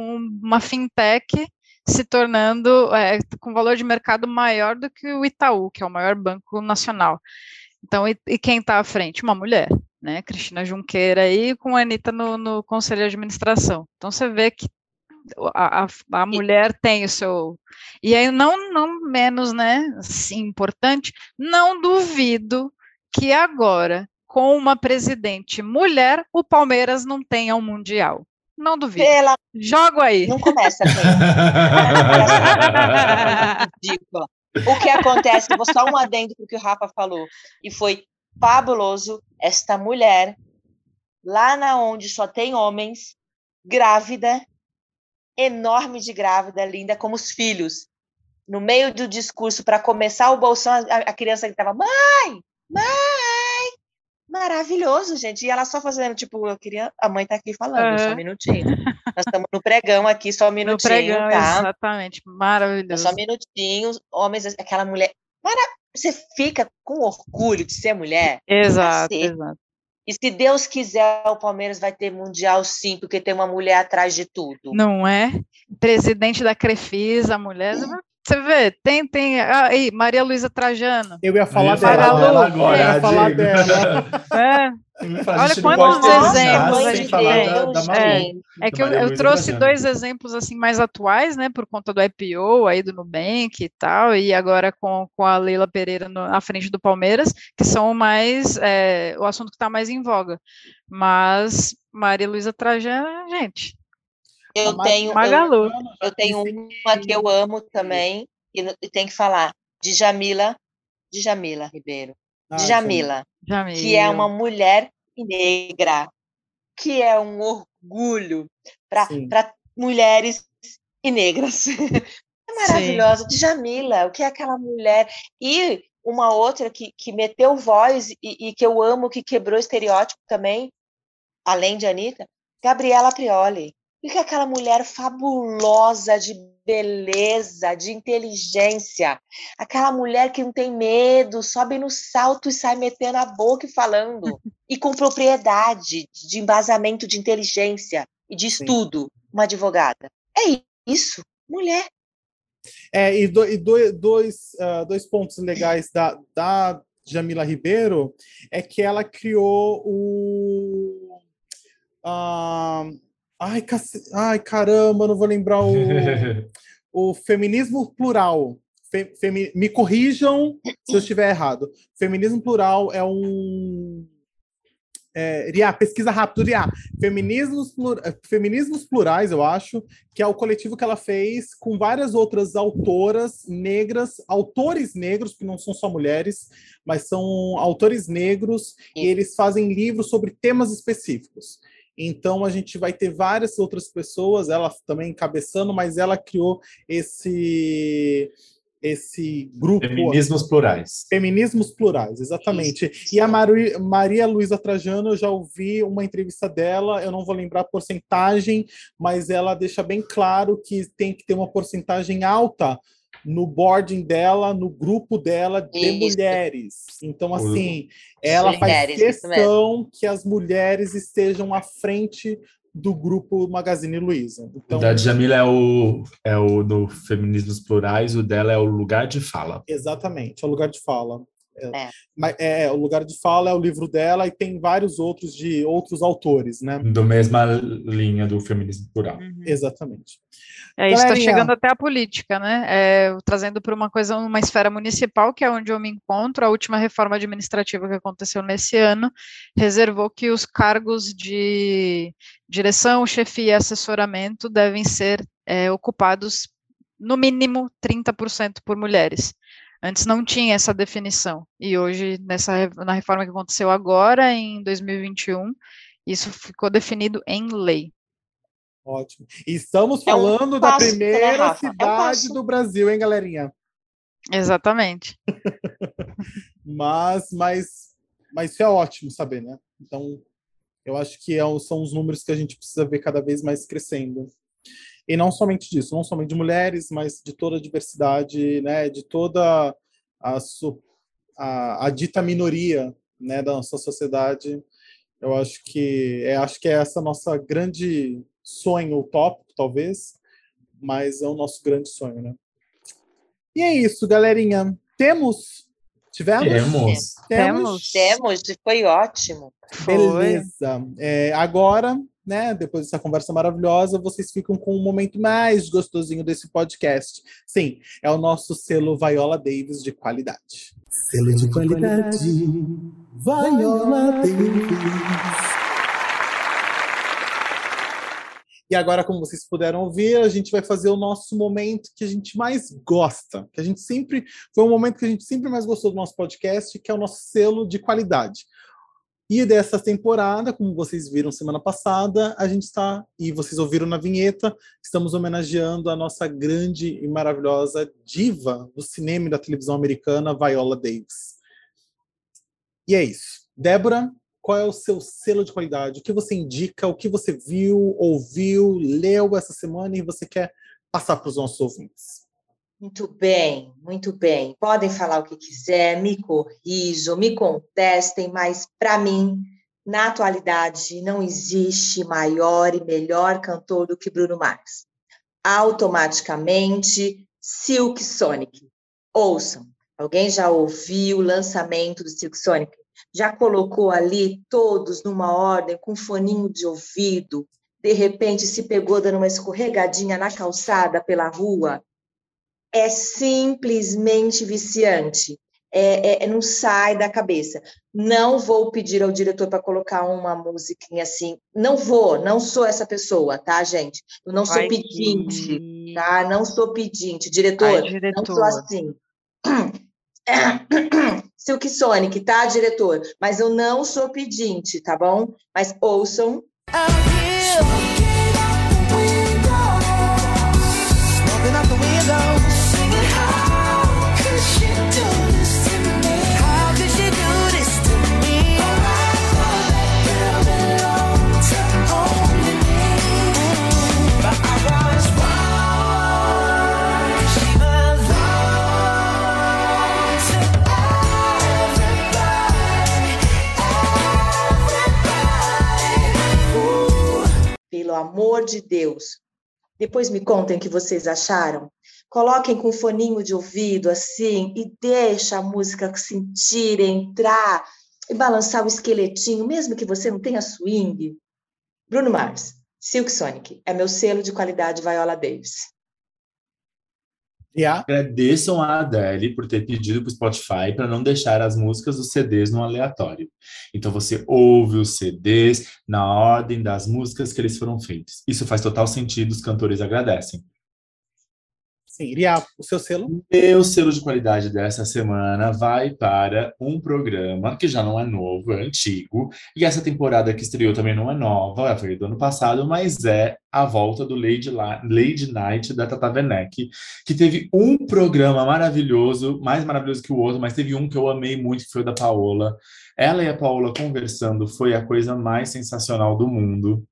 uma fintech se tornando é, com valor de mercado maior do que o Itaú, que é o maior banco nacional. Então, e, e quem está à frente? Uma mulher, né? Cristina Junqueira aí com a Anitta no, no conselho de administração. Então você vê que a, a, mulher tem o seu. E aí, não, não menos, né, assim, importante, não duvido que agora, com uma presidente mulher, o Palmeiras não tenha um Mundial. Não duvido. Pela... Jogo aí. Não começa o que acontece, vou só um adendo para o que o Rafa falou, e foi fabuloso esta mulher, lá na onde só tem homens, grávida, enorme de grávida, linda, como os filhos. No meio do discurso, para começar o bolsão, a, a criança gritava: Mãe! Mãe! Maravilhoso, gente. E ela só fazendo, tipo, eu queria. A mãe tá aqui falando, uhum. só um minutinho. Nós estamos no pregão aqui, só um minutinho. No pregão, tá? exatamente. Maravilhoso. Só um minutinho, homens, aquela mulher. Mara... Você fica com orgulho de ser mulher. Exato, exato. E se Deus quiser, o Palmeiras vai ter Mundial sim, porque tem uma mulher atrás de tudo. Não é? Presidente da Crefisa, mulher. Você vê, tem, tem. Ah, aí, Maria Luísa Trajano. Eu ia falar dela, dela agora. Eu ia falar dela. É. Olha quantos exemplos a gente tem. é, é que eu, eu trouxe dois exemplos assim mais atuais, né, por conta do IPO aí do Nubank e tal, e agora com, com a Leila Pereira no, à frente do Palmeiras, que são mais é, o assunto que está mais em voga. Mas Maria Luísa Trajano, gente, eu tenho, eu, eu, tenho uma que eu amo também, e, e tem que falar, de Jamila, de Jamila Ribeiro. Ah, de Jamila, Jamila, que é uma mulher negra, que é um orgulho para mulheres e negras. É maravilhosa, de Jamila, o que é aquela mulher. E uma outra que, que meteu voz e, e que eu amo, que quebrou estereótipo também, além de Anitta, Gabriela Prioli. Fica aquela mulher fabulosa de beleza, de inteligência, aquela mulher que não tem medo, sobe no salto e sai metendo a boca e falando, e com propriedade, de embasamento de inteligência e de estudo, Sim. uma advogada. É isso, mulher. É, e, do, e do, dois, uh, dois pontos legais da, da Jamila Ribeiro é que ela criou o. Uh, Ai, cac... Ai, caramba, não vou lembrar o, o feminismo plural. Fe... Femi... Me corrijam se eu estiver errado. Feminismo plural é um é, Ria, pesquisa rápido, Ria. Feminismos, plur, é, Feminismos Plurais, eu acho, que é o coletivo que ela fez com várias outras autoras negras, autores negros, que não são só mulheres, mas são autores negros, e eles fazem livros sobre temas específicos. Então a gente vai ter várias outras pessoas, ela também encabeçando, mas ela criou esse esse grupo. Feminismos plurais. Feminismos plurais, exatamente. Isso. E a Maria, Maria Luísa Trajano, eu já ouvi uma entrevista dela, eu não vou lembrar a porcentagem, mas ela deixa bem claro que tem que ter uma porcentagem alta no boarding dela, no grupo dela de Isso. mulheres. Então, assim, ela mulheres, faz questão que as mulheres estejam à frente do grupo Magazine Luiza. Então, o da Jamila é o, é o do Feminismos Plurais, o dela é o Lugar de Fala. Exatamente, é o Lugar de Fala. É, é. Mas, é, o Lugar de Fala é o livro dela e tem vários outros de outros autores, né? Do mesma linha do feminismo plural. Uhum. Exatamente. É, isso está chegando até a política, né? É, trazendo para uma coisa, uma esfera municipal, que é onde eu me encontro. A última reforma administrativa que aconteceu nesse ano reservou que os cargos de direção, chefia e assessoramento devem ser é, ocupados, no mínimo, 30% por mulheres. Antes não tinha essa definição. E hoje, nessa, na reforma que aconteceu agora, em 2021, isso ficou definido em lei. Ótimo. E estamos é falando um da primeira cidade é um do Brasil, hein, galerinha? Exatamente. mas, mas, mas isso é ótimo saber, né? Então, eu acho que é, são os números que a gente precisa ver cada vez mais crescendo. E não somente disso, não somente de mulheres, mas de toda a diversidade, né? De toda a, a, a dita minoria, né? Da nossa sociedade. Eu acho que é, acho que é essa nossa grande sonho utópico, talvez, mas é o nosso grande sonho, né? E é isso, galerinha. Temos? Tivemos? Temos. Temos. Temos, foi ótimo. Beleza. É, agora, né, depois dessa conversa maravilhosa, vocês ficam com o um momento mais gostosinho desse podcast. Sim, é o nosso selo Viola Davis de qualidade. Selo de qualidade, Viola Davis. E agora, como vocês puderam ouvir, a gente vai fazer o nosso momento que a gente mais gosta, que a gente sempre foi um momento que a gente sempre mais gostou do nosso podcast, que é o nosso selo de qualidade. E dessa temporada, como vocês viram semana passada, a gente está, e vocês ouviram na vinheta, estamos homenageando a nossa grande e maravilhosa diva do cinema e da televisão americana, Viola Davis. E é isso. Débora, qual é o seu selo de qualidade? O que você indica? O que você viu, ouviu, leu essa semana e você quer passar para os nossos ouvintes? Muito bem, muito bem. Podem falar o que quiser, me corrijam, me contestem, mas para mim, na atualidade, não existe maior e melhor cantor do que Bruno Mars. Automaticamente, Silk Sonic. Ouçam. Alguém já ouviu o lançamento do Silk Sonic? já colocou ali todos numa ordem, com foninho de ouvido, de repente se pegou dando uma escorregadinha na calçada pela rua, é simplesmente viciante. É, é, é não sai da cabeça. Não vou pedir ao diretor para colocar uma musiquinha assim. Não vou, não sou essa pessoa, tá, gente? Eu não sou Ai, pedinte, que... tá? Não sou pedinte. Diretor, Ai, diretor, não sou assim. Silk Sonic, tá, diretor? Mas eu não sou pedinte, tá bom? Mas ouçam. Pelo amor de Deus. Depois me contem o que vocês acharam. Coloquem com foninho de ouvido assim e deixa a música sentir, entrar e balançar o esqueletinho, mesmo que você não tenha swing. Bruno Mars, Silk Sonic, é meu selo de qualidade Viola Davis. Yeah. Agradeçam a Adele por ter pedido para o Spotify para não deixar as músicas dos CDs no aleatório. Então você ouve os CDs na ordem das músicas que eles foram feitos. Isso faz total sentido, os cantores agradecem. Sim, Iria, o seu selo? Meu selo de qualidade dessa semana vai para um programa que já não é novo, é antigo, e essa temporada que estreou também não é nova, foi do ano passado, mas é a volta do Lady, La Lady Night da Tata Werneck, que teve um programa maravilhoso, mais maravilhoso que o outro, mas teve um que eu amei muito, que foi o da Paola. Ela e a Paola conversando foi a coisa mais sensacional do mundo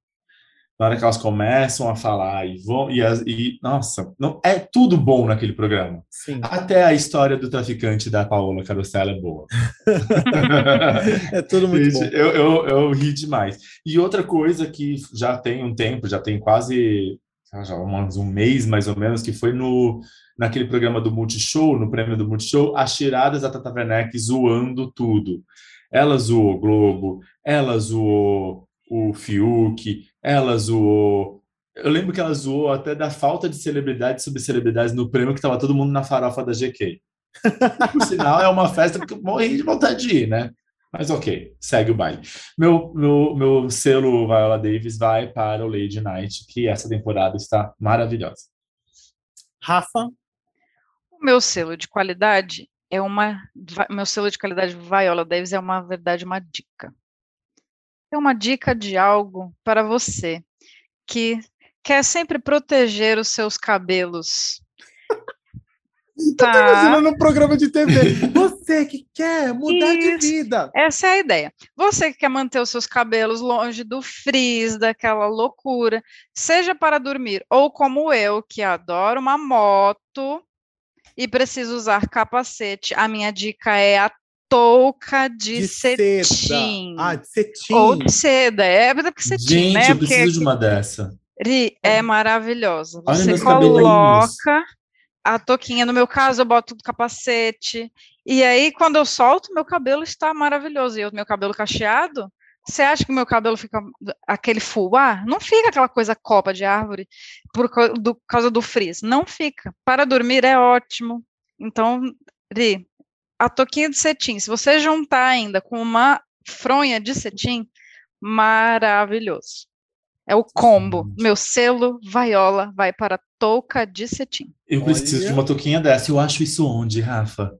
na hora que elas começam a falar e vão e, as, e nossa, não é tudo bom naquele programa. Sim. Até a história do traficante da Paola Carosella é boa. é tudo muito Gente, bom. Eu, eu, eu ri demais. E outra coisa que já tem um tempo, já tem quase já um mês mais ou menos, que foi no naquele programa do Multishow, no prêmio do Multishow, as tiradas da Tata Werneck zoando tudo. Ela zoou o Globo, ela zoou o Fiuk, ela zoou. Eu lembro que ela zoou até da falta de celebridades sobre celebridades no prêmio, que estava todo mundo na farofa da GK. Por sinal, é uma festa que eu morri de vontade de ir, né? Mas ok, segue o baile. Meu, meu, meu selo Viola Davis vai para o Lady Night, que essa temporada está maravilhosa. Rafa? O meu selo de qualidade é uma. Meu selo de qualidade Viola Davis é uma verdade, uma dica é uma dica de algo para você que quer sempre proteger os seus cabelos. Tá. Tô imaginando um programa de TV. Você que quer mudar Isso. de vida. Essa é a ideia. Você que quer manter os seus cabelos longe do frizz, daquela loucura, seja para dormir ou como eu, que adoro uma moto e preciso usar capacete, a minha dica é a touca de, De cetim. seda. Ah, de cetim. Ou de seda, é porque cetim, Gente, né? eu preciso Porque de uma dessa. Ri, é maravilhosa. Olha Você coloca a touquinha, no meu caso, eu boto do capacete, e aí, quando eu solto, meu cabelo está maravilhoso. E o meu cabelo cacheado, você acha que o meu cabelo fica aquele fuá? Não fica aquela coisa copa de árvore por cau- do- causa do frizz. Não fica. Para dormir é ótimo. Então, Ri, a touquinha de cetim, se você juntar ainda com uma fronha de cetim, maravilhoso. É o combo. Meu selo Viola vai para touca de cetim. Eu preciso Olha. de uma touquinha dessa. Eu acho isso onde, Rafa?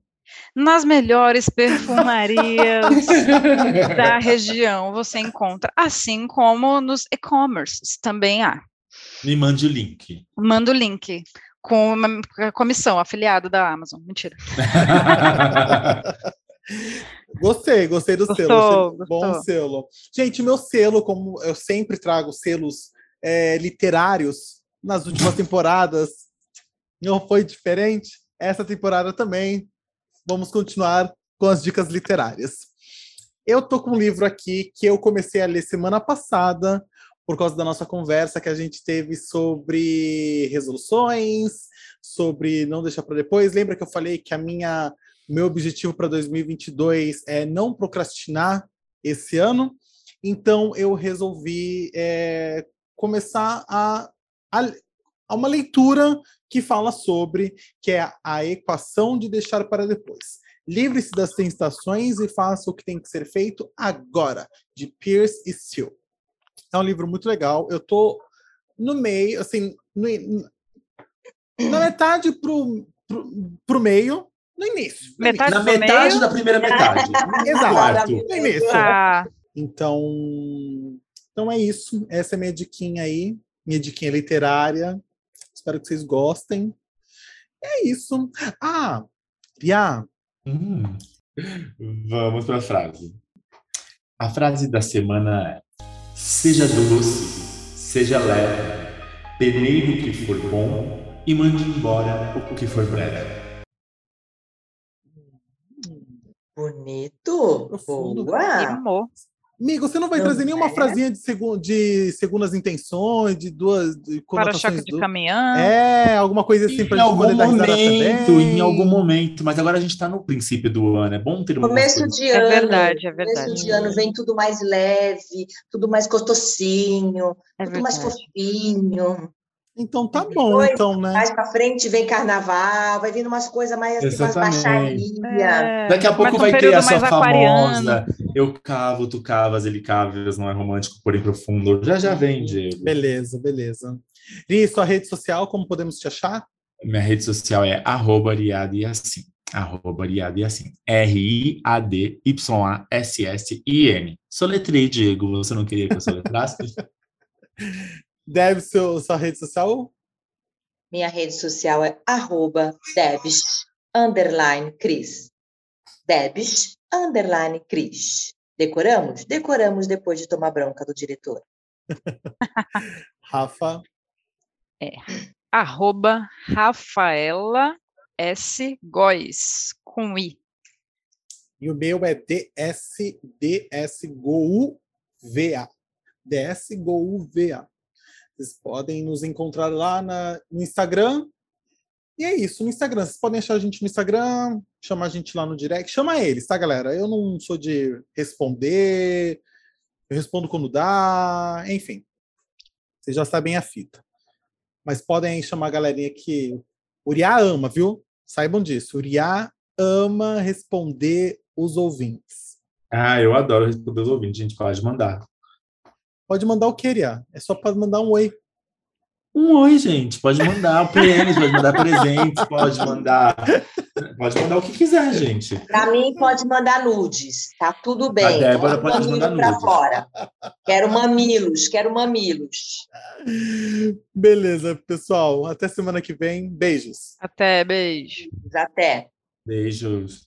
Nas melhores perfumarias da região você encontra, assim como nos e-commerces também há. Me mande o link. Manda o link com uma comissão afiliada da Amazon. Mentira. Gostei, gostei do selo. Gostou, Bom gostou. selo. Gente, meu selo, como eu sempre trago selos é, literários nas últimas temporadas, não foi diferente. Essa temporada também. Vamos continuar com as dicas literárias. Eu tô com um livro aqui que eu comecei a ler semana passada, por causa da nossa conversa que a gente teve sobre resoluções, sobre não deixar para depois. Lembra que eu falei que a minha meu objetivo para 2022 é não procrastinar esse ano, então eu resolvi é, começar a, a, a uma leitura que fala sobre que é a equação de deixar para depois. Livre-se das tentações e faça o que tem que ser feito agora, de Pierce e Steele. É um livro muito legal. Eu tô no meio, assim, no- na metade pro, pro, pro meio, no início. no Metade Na do metade meio? da primeira metade. Exato. Quarto. No início. Tá. Então, então é isso. Essa é minha diquinha aí, minha diquinha literária. Espero que vocês gostem. É isso. Ah, Pia, Hum. Vamos para a frase. A frase da semana é: Seja doce, seja leve, peneire o que for bom e mande embora o que for breve. Bonito. Profundo. Boa. Rimou. Amigo, você não vai Não trazer nenhuma é? frasinha de, segun, de segundas intenções, de duas de Para-choque de caminhão. É, alguma coisa assim pra Em gente algum poder dar risada momento, também. em algum momento, mas agora a gente está no princípio do ano, é bom ter uma Começo de É ano. verdade, é Começo verdade. de ano vem tudo mais leve, tudo mais gostosinho, É tudo mais verdade. fofinho. Então tá bom, Depois, então, né? Mais pra frente vem carnaval, vai vindo umas coisas mais assim, umas Exatamente. baixaria. É, Daqui a pouco um vai ter período a sua mais aquariano. famosa. Eu cavo, tu cavas, ele cavas, não é romântico, porém profundo. Já já vem, Diego. Beleza, beleza. Ri, sua rede social, como podemos te achar? Minha rede social é arroba Riad e assim. Arroba Riad e assim. R-I-A-D-Y-A-S-S-I-N. Soletrei, Diego. Você não queria que eu soletrasse? Deve seu, sua rede social? Minha rede social é arroba Debs, underline Cris. Debs, underline Cris. Decoramos? Decoramos depois de tomar bronca do diretor. Rafa. Arroba Rafaela S. Góes, com I. E o meu é DS, DSGOUVA. Vocês podem nos encontrar lá na, no Instagram. E é isso, no Instagram. Vocês podem achar a gente no Instagram, chamar a gente lá no direct. Chama eles, tá, galera? Eu não sou de responder. Eu respondo quando dá. Enfim. Vocês já sabem a fita. Mas podem chamar a galerinha que Uriá ama, viu? Saibam disso. Uriá ama responder os ouvintes. ah, eu adoro responder os ouvintes, gente. Pode mandar. Pode mandar o que, Uriá? É só para mandar um oi. Um oi, gente. Pode mandar prêmios, pode mandar presentes, pode mandar. Pode mandar o que quiser, gente. Pra mim, pode mandar nudes, tá tudo bem. A Débora pode o mandar nudes. fora. Quero mamilos, quero mamilos. Beleza, pessoal. Até semana que vem. Beijos. Até, beijo. Até. Beijos.